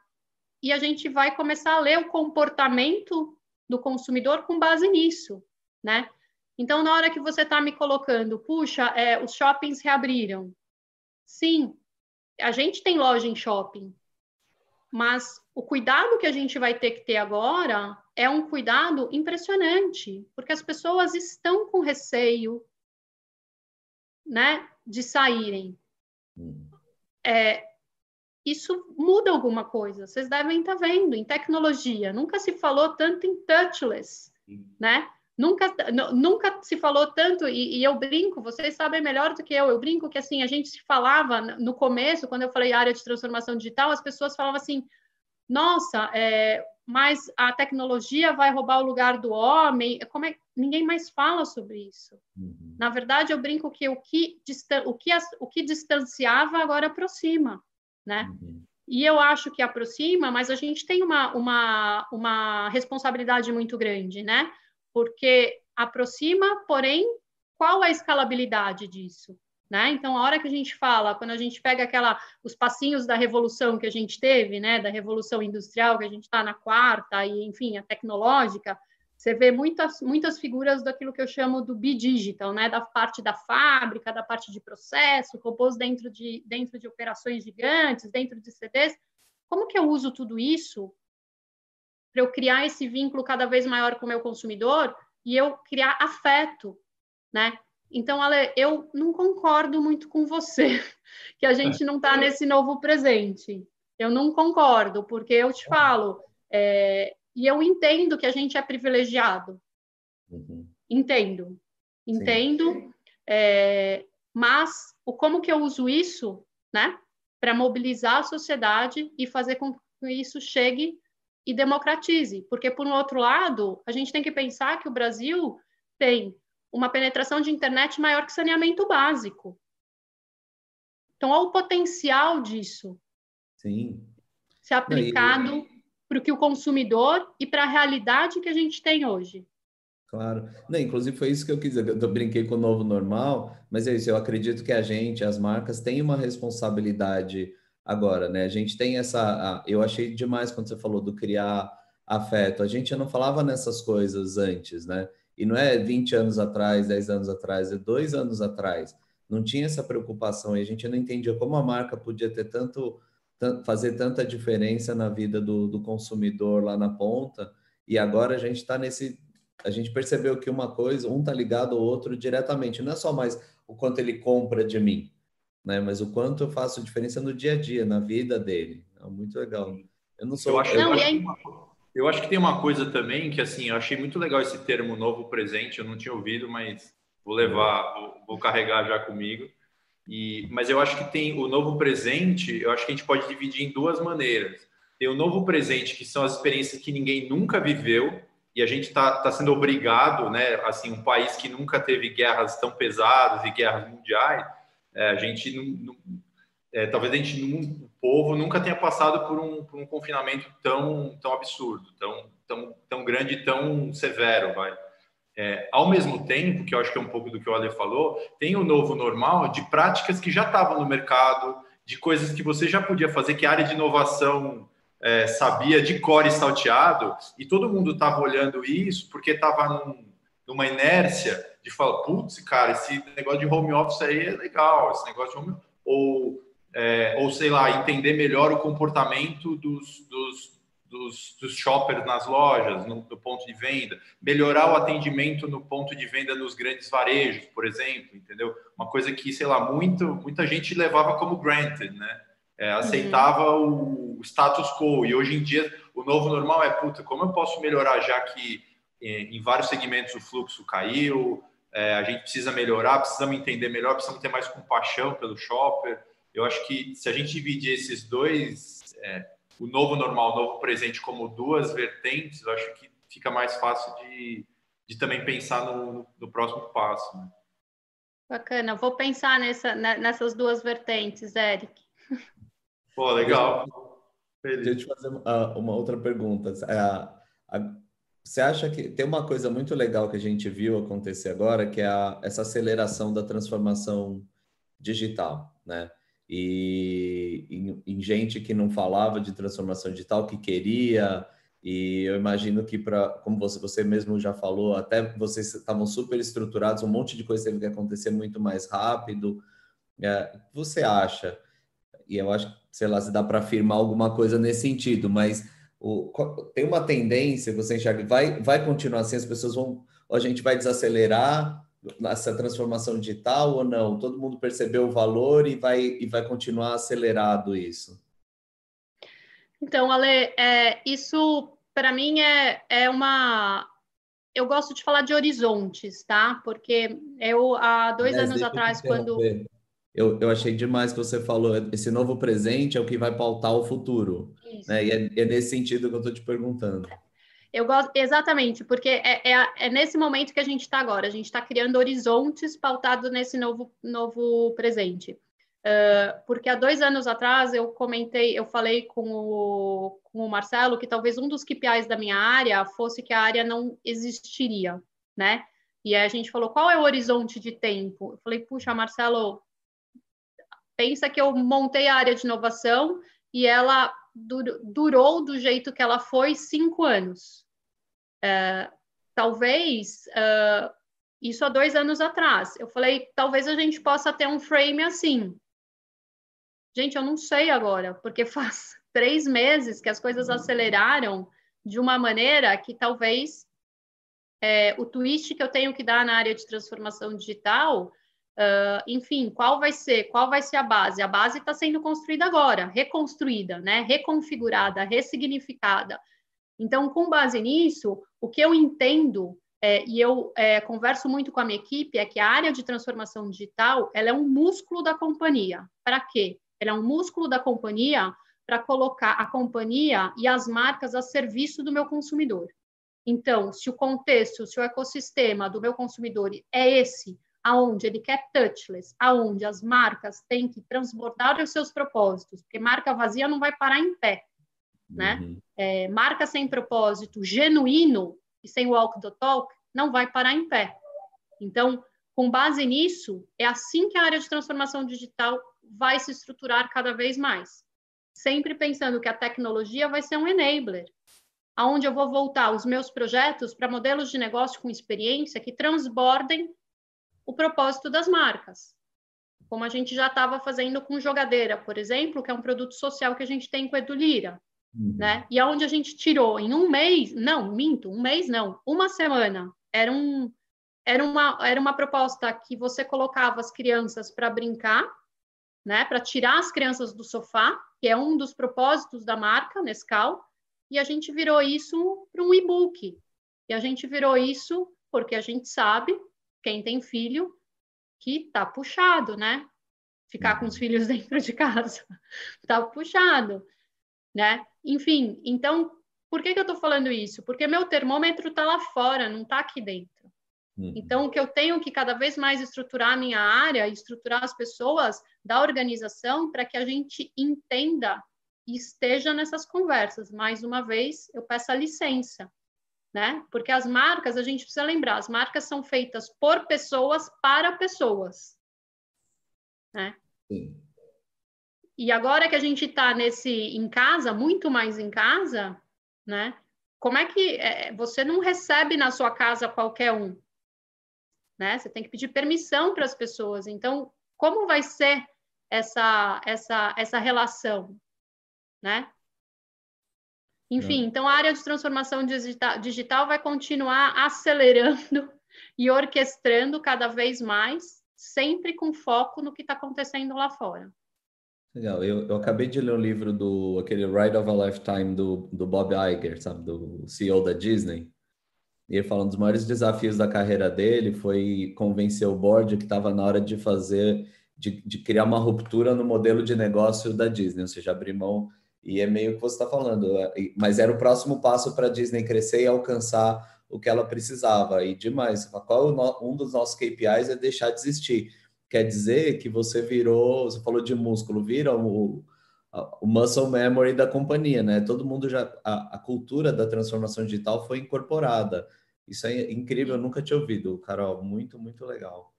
B: e a gente vai começar a ler o comportamento do consumidor com base nisso, né? Então, na hora que você está me colocando, puxa, é, os shoppings reabriram. Sim, a gente tem loja em shopping, mas o cuidado que a gente vai ter que ter agora é um cuidado impressionante, porque as pessoas estão com receio, né, de saírem. É, isso muda alguma coisa. Vocês devem estar vendo em tecnologia. Nunca se falou tanto em touchless, né? Nunca, nunca se falou tanto, e, e, eu brinco, vocês sabem melhor do que eu, eu brinco que assim, a gente se falava no começo, quando eu falei área de transformação digital, as pessoas falavam assim, nossa, é, mas a tecnologia vai roubar o lugar do homem, como é, ninguém mais fala sobre isso. Uhum. Na verdade, eu brinco que o que, o que, o que distanciava agora aproxima né? Uhum. E eu acho que aproxima, mas a gente tem uma, uma, uma responsabilidade muito grande, né? Porque aproxima, porém, qual a escalabilidade disso? Né? Então, a hora que a gente fala, quando a gente pega aquela, os passinhos da revolução que a gente teve, né, da revolução industrial, que a gente está na quarta, e enfim, a tecnológica, você vê muitas, muitas figuras daquilo que eu chamo do B-Digital, né? da parte da fábrica, da parte de processo, robôs dentro de, dentro de operações gigantes, dentro de CDs. Como que eu uso tudo isso para eu criar esse vínculo cada vez maior com o meu consumidor e eu criar afeto, né? Então, Ale, eu não concordo muito com você *laughs* que a gente não está nesse novo presente. Eu não concordo, porque eu te falo, é, e eu entendo que a gente é privilegiado. Uhum. Entendo. Entendo. É, mas o como que eu uso isso, né? Para mobilizar a sociedade e fazer com que isso chegue e democratize. Porque, por um outro lado, a gente tem que pensar que o Brasil tem uma penetração de internet maior que saneamento básico. Então, olha o potencial disso.
C: Sim.
B: Ser aplicado para o que o consumidor e para a realidade que a gente tem hoje.
C: Claro. Não, inclusive foi isso que eu quis dizer. Eu brinquei com o novo normal, mas é isso. Eu acredito que a gente, as marcas, têm uma responsabilidade agora, né? A gente tem essa. Eu achei demais quando você falou do criar afeto. A gente não falava nessas coisas antes, né? E não é 20 anos atrás, 10 anos atrás, é dois anos atrás. Não tinha essa preocupação e a gente não entendia como a marca podia ter tanto fazer tanta diferença na vida do, do consumidor lá na ponta. E agora a gente está nesse. A gente percebeu que uma coisa, um está ligado ao outro diretamente. Não é só mais o quanto ele compra de mim, né? Mas o quanto eu faço diferença no dia a dia, na vida dele. É muito legal. Eu não sou.
A: Eu acho, eu, acho, eu acho que tem uma coisa também que assim, eu achei muito legal esse termo novo presente. Eu não tinha ouvido, mas vou levar, vou, vou carregar já comigo e, mas eu acho que tem o novo presente, eu acho que a gente pode dividir em duas maneiras. Tem o novo presente, que são as experiências que ninguém nunca viveu, e a gente está tá sendo obrigado, né? Assim, um país que nunca teve guerras tão pesadas e guerras mundiais, é, a gente não, não é, talvez a gente, o povo nunca tenha passado por um, por um confinamento tão, tão absurdo, tão, tão, tão grande, tão severo, vai. É, ao mesmo tempo, que eu acho que é um pouco do que o Ale falou, tem o novo normal de práticas que já estavam no mercado, de coisas que você já podia fazer, que a área de inovação é, sabia de core salteado, e todo mundo estava olhando isso porque estava num, numa inércia de falar, putz, cara, esse negócio de home office aí é legal, esse negócio de home ou, é, ou sei lá, entender melhor o comportamento dos, dos dos, dos shoppers nas lojas, no, no, ponto de venda, melhorar o atendimento no ponto de venda nos grandes varejos, por exemplo, entendeu? Uma coisa que, sei lá, muito, muita gente levava como granted, né? É, aceitava uhum. o status quo e hoje em dia o novo normal é, puta, como eu posso melhorar já que em, em vários segmentos o fluxo caiu, é, a gente precisa melhorar, precisamos entender melhor, precisamos ter mais compaixão pelo shopper. Eu acho que se a gente dividir esses dois é, o novo normal, o novo presente como duas vertentes, eu acho que fica mais fácil de, de também pensar no, no próximo passo. Né?
B: Bacana, vou pensar nessa, nessas duas vertentes, Eric.
A: Pô, legal.
C: Deixa eu te fazer uma outra pergunta. É, você acha que tem uma coisa muito legal que a gente viu acontecer agora, que é a, essa aceleração da transformação digital, né? E em, em gente que não falava de transformação digital, que queria, e eu imagino que, para, como você, você mesmo já falou, até vocês estavam super estruturados, um monte de coisa teve que acontecer muito mais rápido. É, você acha? E eu acho, sei lá, se dá para afirmar alguma coisa nesse sentido, mas o, tem uma tendência, você enxerga, vai, vai continuar assim, as pessoas vão, a gente vai desacelerar essa transformação digital ou não? Todo mundo percebeu o valor e vai, e vai continuar acelerado isso?
B: Então, Ale, é, isso para mim é, é uma. Eu gosto de falar de horizontes, tá? Porque eu, há dois Mas anos atrás, quando.
C: Eu, eu achei demais que você falou, esse novo presente é o que vai pautar o futuro. Né? E é, é nesse sentido que eu estou te perguntando.
B: Eu gosto exatamente, porque é, é, é, nesse momento que a gente está agora. A gente está criando horizontes pautados nesse novo, novo presente. Uh, porque há dois anos atrás eu comentei, eu falei com o, com o Marcelo que talvez um dos KPIs da minha área fosse que a área não existiria, né? E aí a gente falou, qual é o horizonte de tempo? Eu falei, puxa, Marcelo, pensa que eu montei a área de inovação e ela dur durou do jeito que ela foi cinco anos. Uh, talvez uh, isso há dois anos atrás. Eu falei, talvez a gente possa ter um frame assim. Gente, eu não sei agora, porque *laughs* faz três meses que as coisas aceleraram de uma maneira que talvez é, o twist que eu tenho que dar na área de transformação digital, uh, enfim, qual vai ser, qual vai ser a base? A base está sendo construída agora, reconstruída, né? reconfigurada, ressignificada. Então, com base nisso, o que eu entendo é, e eu é, converso muito com a minha equipe é que a área de transformação digital ela é um músculo da companhia. Para quê? Ela é um músculo da companhia para colocar a companhia e as marcas a serviço do meu consumidor. Então, se o contexto, se o ecossistema do meu consumidor é esse, aonde ele quer touchless, aonde as marcas têm que transbordar os seus propósitos, porque marca vazia não vai parar em pé, né? Uhum. É, marca sem propósito genuíno e sem walk the talk não vai parar em pé. Então, com base nisso, é assim que a área de transformação digital vai se estruturar cada vez mais. Sempre pensando que a tecnologia vai ser um enabler, aonde eu vou voltar os meus projetos para modelos de negócio com experiência que transbordem o propósito das marcas. Como a gente já estava fazendo com Jogadeira, por exemplo, que é um produto social que a gente tem com Edulira, uhum. né? E aonde a gente tirou em um mês, não, minto, um mês não, uma semana. Era um era uma, era uma proposta que você colocava as crianças para brincar né, para tirar as crianças do sofá, que é um dos propósitos da marca Nescau, e a gente virou isso para um e-book. E a gente virou isso porque a gente sabe, quem tem filho, que tá puxado, né? Ficar com os uhum. filhos *laughs* dentro de casa. tá puxado, né? Enfim, então, por que, que eu tô falando isso? Porque meu termômetro tá lá fora, não tá aqui dentro. Uhum. Então, o que eu tenho que cada vez mais estruturar a minha área, estruturar as pessoas da organização para que a gente entenda e esteja nessas conversas. Mais uma vez, eu peço a licença, né? Porque as marcas, a gente precisa lembrar, as marcas são feitas por pessoas para pessoas, né? Sim. E agora que a gente está nesse em casa, muito mais em casa, né? Como é que é, você não recebe na sua casa qualquer um? né? Você tem que pedir permissão para as pessoas. Então, como vai ser essa essa essa relação, né? Enfim, então a área de transformação digital, digital vai continuar acelerando *laughs* e orquestrando cada vez mais, sempre com foco no que está acontecendo lá fora.
C: Legal. Eu, eu acabei de ler um livro do aquele Ride of a Lifetime do, do Bob Iger, sabe, do CEO da Disney. E ele falando dos maiores desafios da carreira dele foi convencer o board que estava na hora de fazer, de, de, criar uma ruptura no modelo de negócio da Disney, ou seja, abrir mão. E é meio que você está falando, é, mas era o próximo passo para a Disney crescer e alcançar o que ela precisava. E demais, qual é um dos nossos KPIs é deixar de existir. Quer dizer que você virou, você falou de músculo, vira o, o muscle memory da companhia, né? Todo mundo já, a, a cultura da transformação digital foi incorporada. Isso é incrível, eu nunca tinha ouvido, Carol. Muito, muito legal.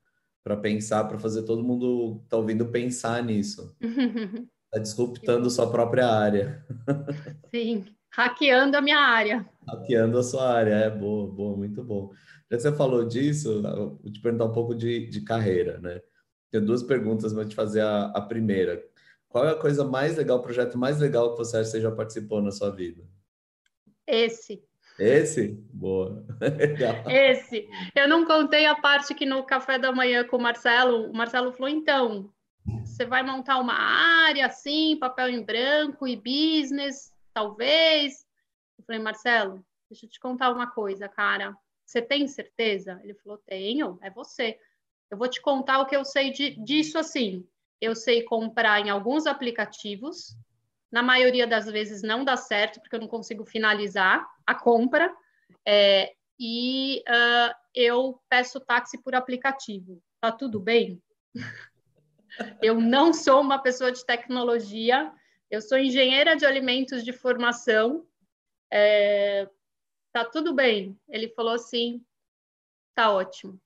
C: Para pensar, para fazer todo mundo tá ouvindo pensar nisso. *laughs* Está disruptando sua própria área.
B: Sim, hackeando a minha área.
C: Hackeando a sua área, é boa, boa, muito bom. Já que você falou disso, vou te perguntar um pouco de, de carreira, né? Tenho duas perguntas, vou te fazer a, a primeira. Qual é a coisa mais legal, o projeto mais legal que você já participou na sua vida?
B: Esse.
C: Esse? Boa. *laughs*
B: Esse. Eu não contei a parte que no café da manhã com o Marcelo, o Marcelo falou, então, você vai montar uma área assim, papel em branco e business, talvez. Eu falei, Marcelo, deixa eu te contar uma coisa, cara. Você tem certeza? Ele falou, tenho, é você. Eu vou te contar o que eu sei de, disso assim. Eu sei comprar em alguns aplicativos, na maioria das vezes não dá certo, porque eu não consigo finalizar a compra, é, e uh, eu peço táxi por aplicativo. Tá tudo bem? *laughs* eu não sou uma pessoa de tecnologia, eu sou engenheira de alimentos de formação. É, tá tudo bem? Ele falou assim: tá ótimo.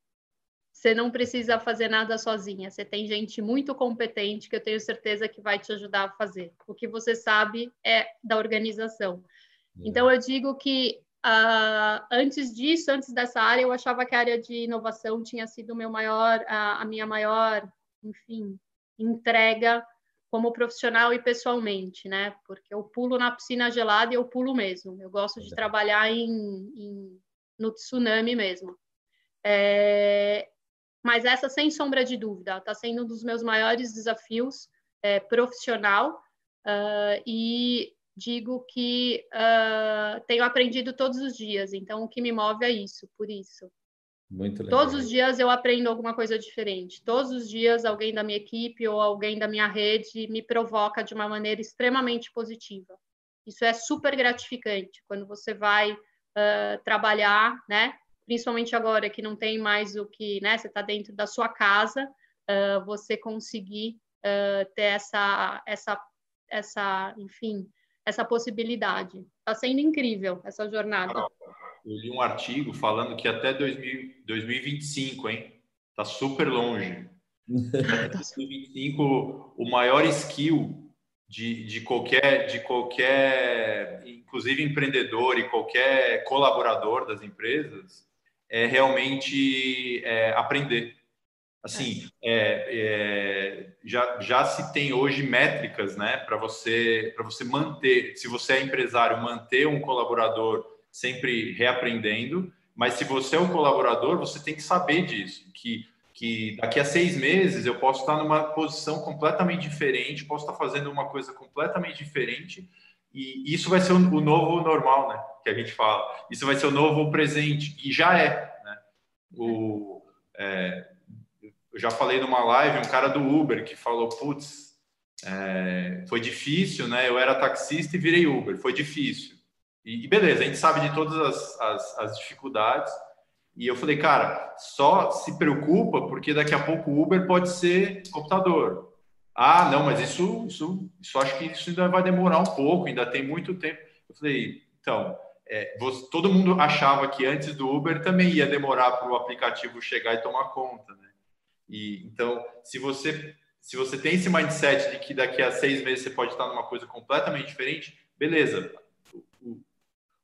B: Você não precisa fazer nada sozinha. Você tem gente muito competente que eu tenho certeza que vai te ajudar a fazer. O que você sabe é da organização. É. Então, eu digo que uh, antes disso, antes dessa área, eu achava que a área de inovação tinha sido meu maior, uh, a minha maior, enfim, entrega como profissional e pessoalmente, né? Porque eu pulo na piscina gelada e eu pulo mesmo. Eu gosto de trabalhar em, em no tsunami mesmo. É, mas essa, sem sombra de dúvida, está sendo um dos meus maiores desafios é, profissional uh, e digo que uh, tenho aprendido todos os dias. Então, o que me move é isso, por isso.
C: Muito legal.
B: Todos os dias eu aprendo alguma coisa diferente. Todos os dias alguém da minha equipe ou alguém da minha rede me provoca de uma maneira extremamente positiva. Isso é super gratificante quando você vai uh, trabalhar, né? principalmente agora que não tem mais o que, né, você está dentro da sua casa, uh, você conseguir uh, ter essa, essa, essa, enfim, essa possibilidade. Está sendo incrível essa jornada.
A: Eu li um artigo falando que até 2000, 2025, hein? Está super longe. 2025, o maior skill de, de, qualquer, de qualquer, inclusive empreendedor e qualquer colaborador das empresas, é realmente é, aprender. Assim, é, é, já, já se tem hoje métricas, né, para você para você manter, se você é empresário, manter um colaborador sempre reaprendendo, mas se você é um colaborador, você tem que saber disso, que que daqui a seis meses eu posso estar numa posição completamente diferente, posso estar fazendo uma coisa completamente diferente e isso vai ser o novo normal, né? Que a gente fala. Isso vai ser o novo presente. E já é. Né? O, é, eu já falei numa live, um cara do Uber que falou: putz, é, foi difícil, né? Eu era taxista e virei Uber. Foi difícil. E, e beleza, a gente sabe de todas as, as, as dificuldades. E eu falei, cara, só se preocupa porque daqui a pouco o Uber pode ser computador ah, não, mas isso, isso, isso acho que isso ainda vai demorar um pouco, ainda tem muito tempo. Eu falei, então, é, você, todo mundo achava que antes do Uber também ia demorar para o aplicativo chegar e tomar conta, né? E então, se você se você tem esse mindset de que daqui a seis meses você pode estar numa coisa completamente diferente, beleza.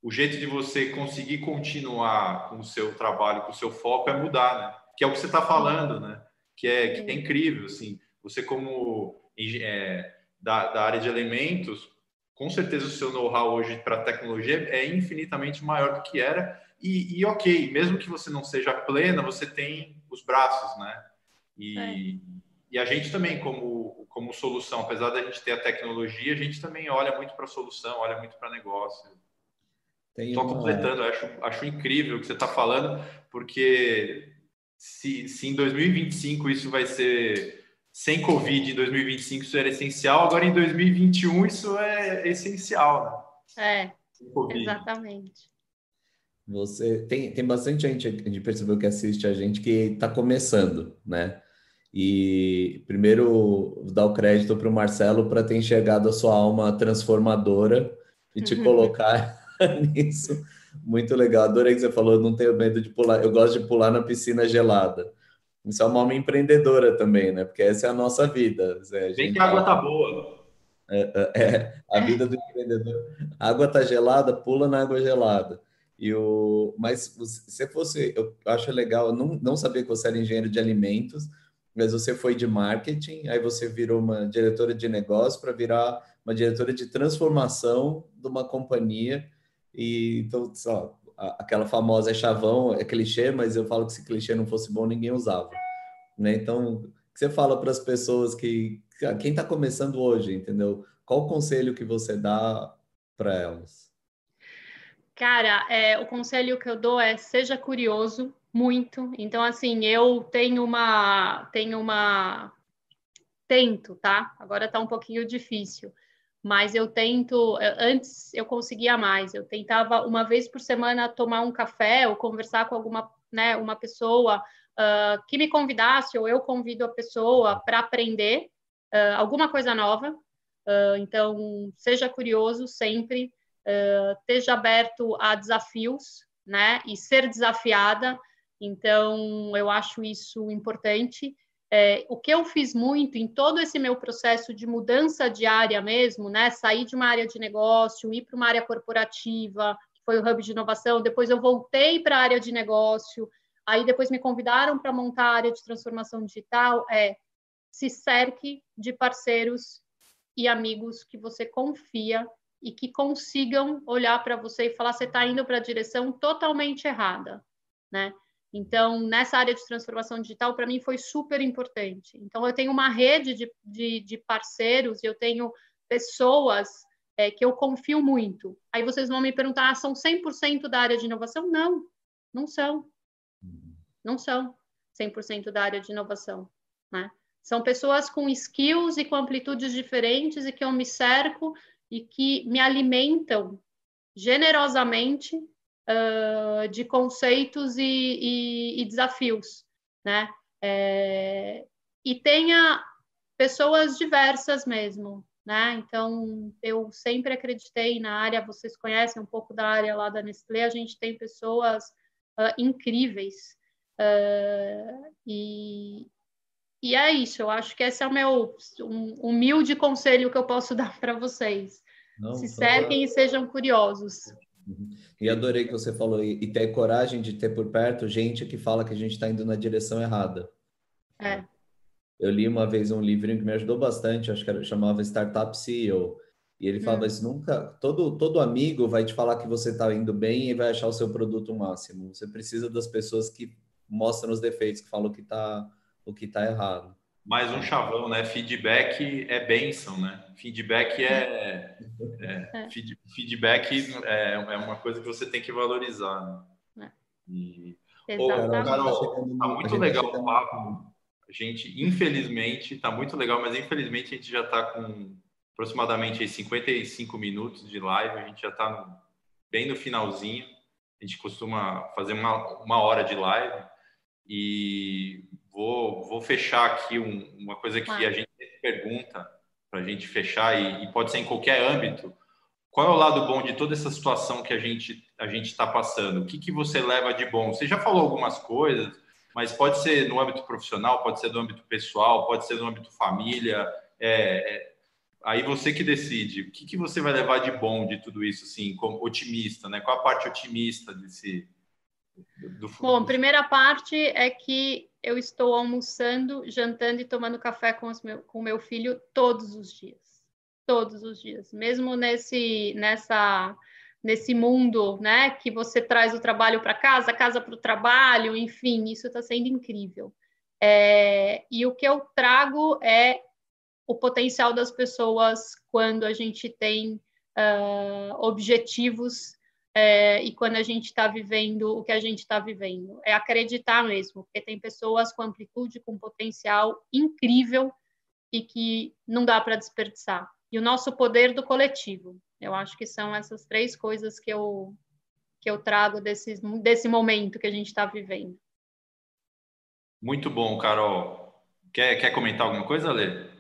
A: O, jeito de você conseguir continuar com o seu trabalho, com o seu foco é mudar, né? Que é o que você está falando, né? Que é, que é incrível, assim você como é, da, da, área de elementos, com certeza o seu know-how hoje para tecnologia é infinitamente maior do que era. E, e, ok, mesmo que você não seja plena, você tem os braços, né? E, é. e a gente também, como, como solução, apesar da gente ter a tecnologia, a gente também olha muito para a solução, olha muito para negócio. Só uma... completando, acho, acho incrível o que você está falando, porque se, se em 2025 isso vai ser sem Covid em 2025 isso era essencial, agora em 2021 isso é essencial.
B: Né? É, exatamente.
C: Você tem, tem bastante gente, a gente percebeu que assiste a gente que está começando, né? E primeiro dar o crédito para o Marcelo para ter enxergado a sua alma transformadora e te *laughs* colocar *laughs* nisso. Muito legal. Adorei que você falou, não tenho medo de pular. Eu gosto de pular na piscina gelada. Isso é uma alma empreendedora também, né? Porque essa é a nossa vida.
A: Bem que a água tá boa.
C: É, é, é, a vida do empreendedor. A água está gelada, pula na água gelada. E o, mas se fosse, eu acho legal, eu não, não sabia que você era engenheiro de alimentos, mas você foi de marketing, aí você virou uma diretora de negócio para virar uma diretora de transformação de uma companhia. E então, só, aquela famosa é chavão, é clichê, mas eu falo que se clichê não fosse bom, ninguém usava. Né? Então, que você fala para as pessoas que. Quem está começando hoje, entendeu? Qual o conselho que você dá para elas?
B: Cara, é, o conselho que eu dou é seja curioso, muito. Então, assim, eu tenho uma. Tenho uma. Tento, tá? Agora tá um pouquinho difícil mas eu tento. Antes eu conseguia mais. Eu tentava uma vez por semana tomar um café ou conversar com alguma, né, uma pessoa uh, que me convidasse ou eu convido a pessoa para aprender uh, alguma coisa nova. Uh, então, seja curioso sempre, esteja aberto a desafios, né, e ser desafiada. Então, eu acho isso importante. É, o que eu fiz muito em todo esse meu processo de mudança de área mesmo, né? Sair de uma área de negócio, ir para uma área corporativa, que foi o hub de inovação, depois eu voltei para a área de negócio, aí depois me convidaram para montar a área de transformação digital, é se cerque de parceiros e amigos que você confia e que consigam olhar para você e falar você está indo para a direção totalmente errada, né? Então, nessa área de transformação digital, para mim foi super importante. Então, eu tenho uma rede de, de, de parceiros, eu tenho pessoas é, que eu confio muito. Aí vocês vão me perguntar, ah, são 100% da área de inovação? Não, não são. Não são 100% da área de inovação. Né? São pessoas com skills e com amplitudes diferentes e que eu me cerco e que me alimentam generosamente uh, de conceitos e, e, e desafios, né? É, e tenha pessoas diversas mesmo, né? Então, eu sempre acreditei na área, vocês conhecem um pouco da área lá da Nestlé, a gente tem pessoas uh, incríveis. Uh, e, e é isso, eu acho que esse é o meu um, humilde conselho que eu posso *laughs* dar para vocês. Não, Se cerquem e sejam curiosos.
C: E adorei que você falou, e, ter coragem de ter por perto gente que fala que a gente está indo na direção errada.
B: É.
C: Eu li uma vez um livrinho que me ajudou bastante, acho que era, chamava Startup CEO. E ele falava hum. isso, nunca, todo, todo amigo vai te falar que você está indo bem e vai achar o seu produto máximo. Você precisa das pessoas que mostram os defeitos, que falam tá, o que está errado.
A: Mais um chavão, né? Feedback é bênção, né? Feedback é, é, é. feedback é, é, uma coisa que você tem que valorizar. Né? É. E, Ô, Carol, tá muito legal o papo. A gente, infelizmente, tá muito legal, mas infelizmente a gente já está com aproximadamente 55 minutos de live. A gente já está bem no finalzinho. A gente costuma fazer uma, uma hora de live. E vou, vou fechar aqui um, uma coisa que a gente pergunta para a gente fechar, e, e, pode ser em qualquer âmbito. Qual é o lado bom de toda essa situação que a gente a gente está passando? O que, que você leva de bom? Você já falou algumas coisas, mas pode ser no âmbito profissional, pode ser no âmbito pessoal, pode ser no âmbito família. É, é, aí você que decide. O que, que você vai levar de bom de tudo isso, assim, como otimista, né? Qual a parte otimista desse,
B: do, Bom, primeira parte é que eu estou almoçando, jantando e tomando café com o meu, com meu filho todos os dias. Todos os dias. Mesmo nesse, nessa, nesse mundo, né, que você traz o trabalho para casa, casa para o trabalho, enfim, isso está sendo incrível. É, e o que eu trago é o potencial das pessoas quando a gente tem uh, objetivos é, e quando a gente está vivendo o que a gente está vivendo. É acreditar mesmo, porque tem pessoas com amplitude, com potencial incrível e que não dá para desperdiçar. E o nosso poder do coletivo. Eu acho que são essas três coisas que eu, que eu trago desse, desse momento que a gente está vivendo.
A: Muito bom, Carol. Quer, quer comentar alguma coisa, Lê?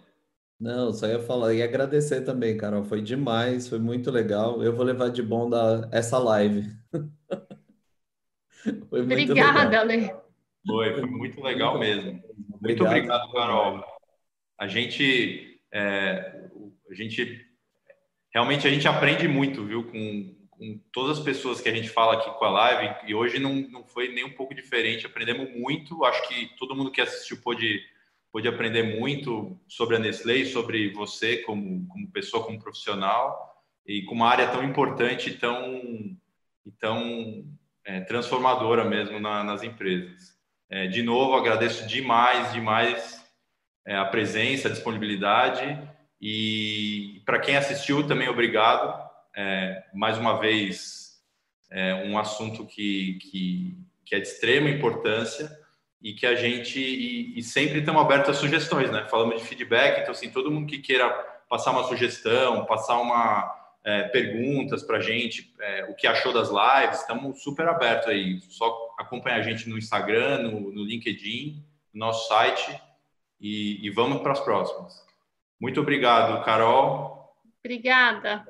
C: Não, só ia falar e agradecer também, Carol. Foi demais, foi muito legal. Eu vou levar de bom da, essa live. *laughs*
B: foi muito Obrigada,
A: Lê. Foi, foi muito legal mesmo. Muito obrigado, Carol. A gente, é, a gente realmente a gente aprende muito, viu, com, com todas as pessoas que a gente fala aqui com a live, e hoje não, não foi nem um pouco diferente, aprendemos muito, acho que todo mundo que assistiu pôde, pôde aprender muito sobre a Nestlé, sobre você como, como pessoa, como profissional, e com uma área tão importante, tão, tão é, transformadora mesmo na, nas empresas. É, de novo, agradeço demais, demais é, a presença, a disponibilidade, e para quem assistiu também obrigado. É, mais uma vez, é um assunto que, que, que, é de extrema importância e que a gente e, e, sempre estamos abertos a sugestões, né? Falamos de feedback, então assim todo mundo que queira passar uma sugestão, passar uma é, perguntas para a gente, é, o que achou das lives, estamos super abertos aí. Só acompanhar a gente no Instagram, no, no LinkedIn, no nosso site e, e vamos para as próximas. Muito obrigado, Carol.
B: Obrigada.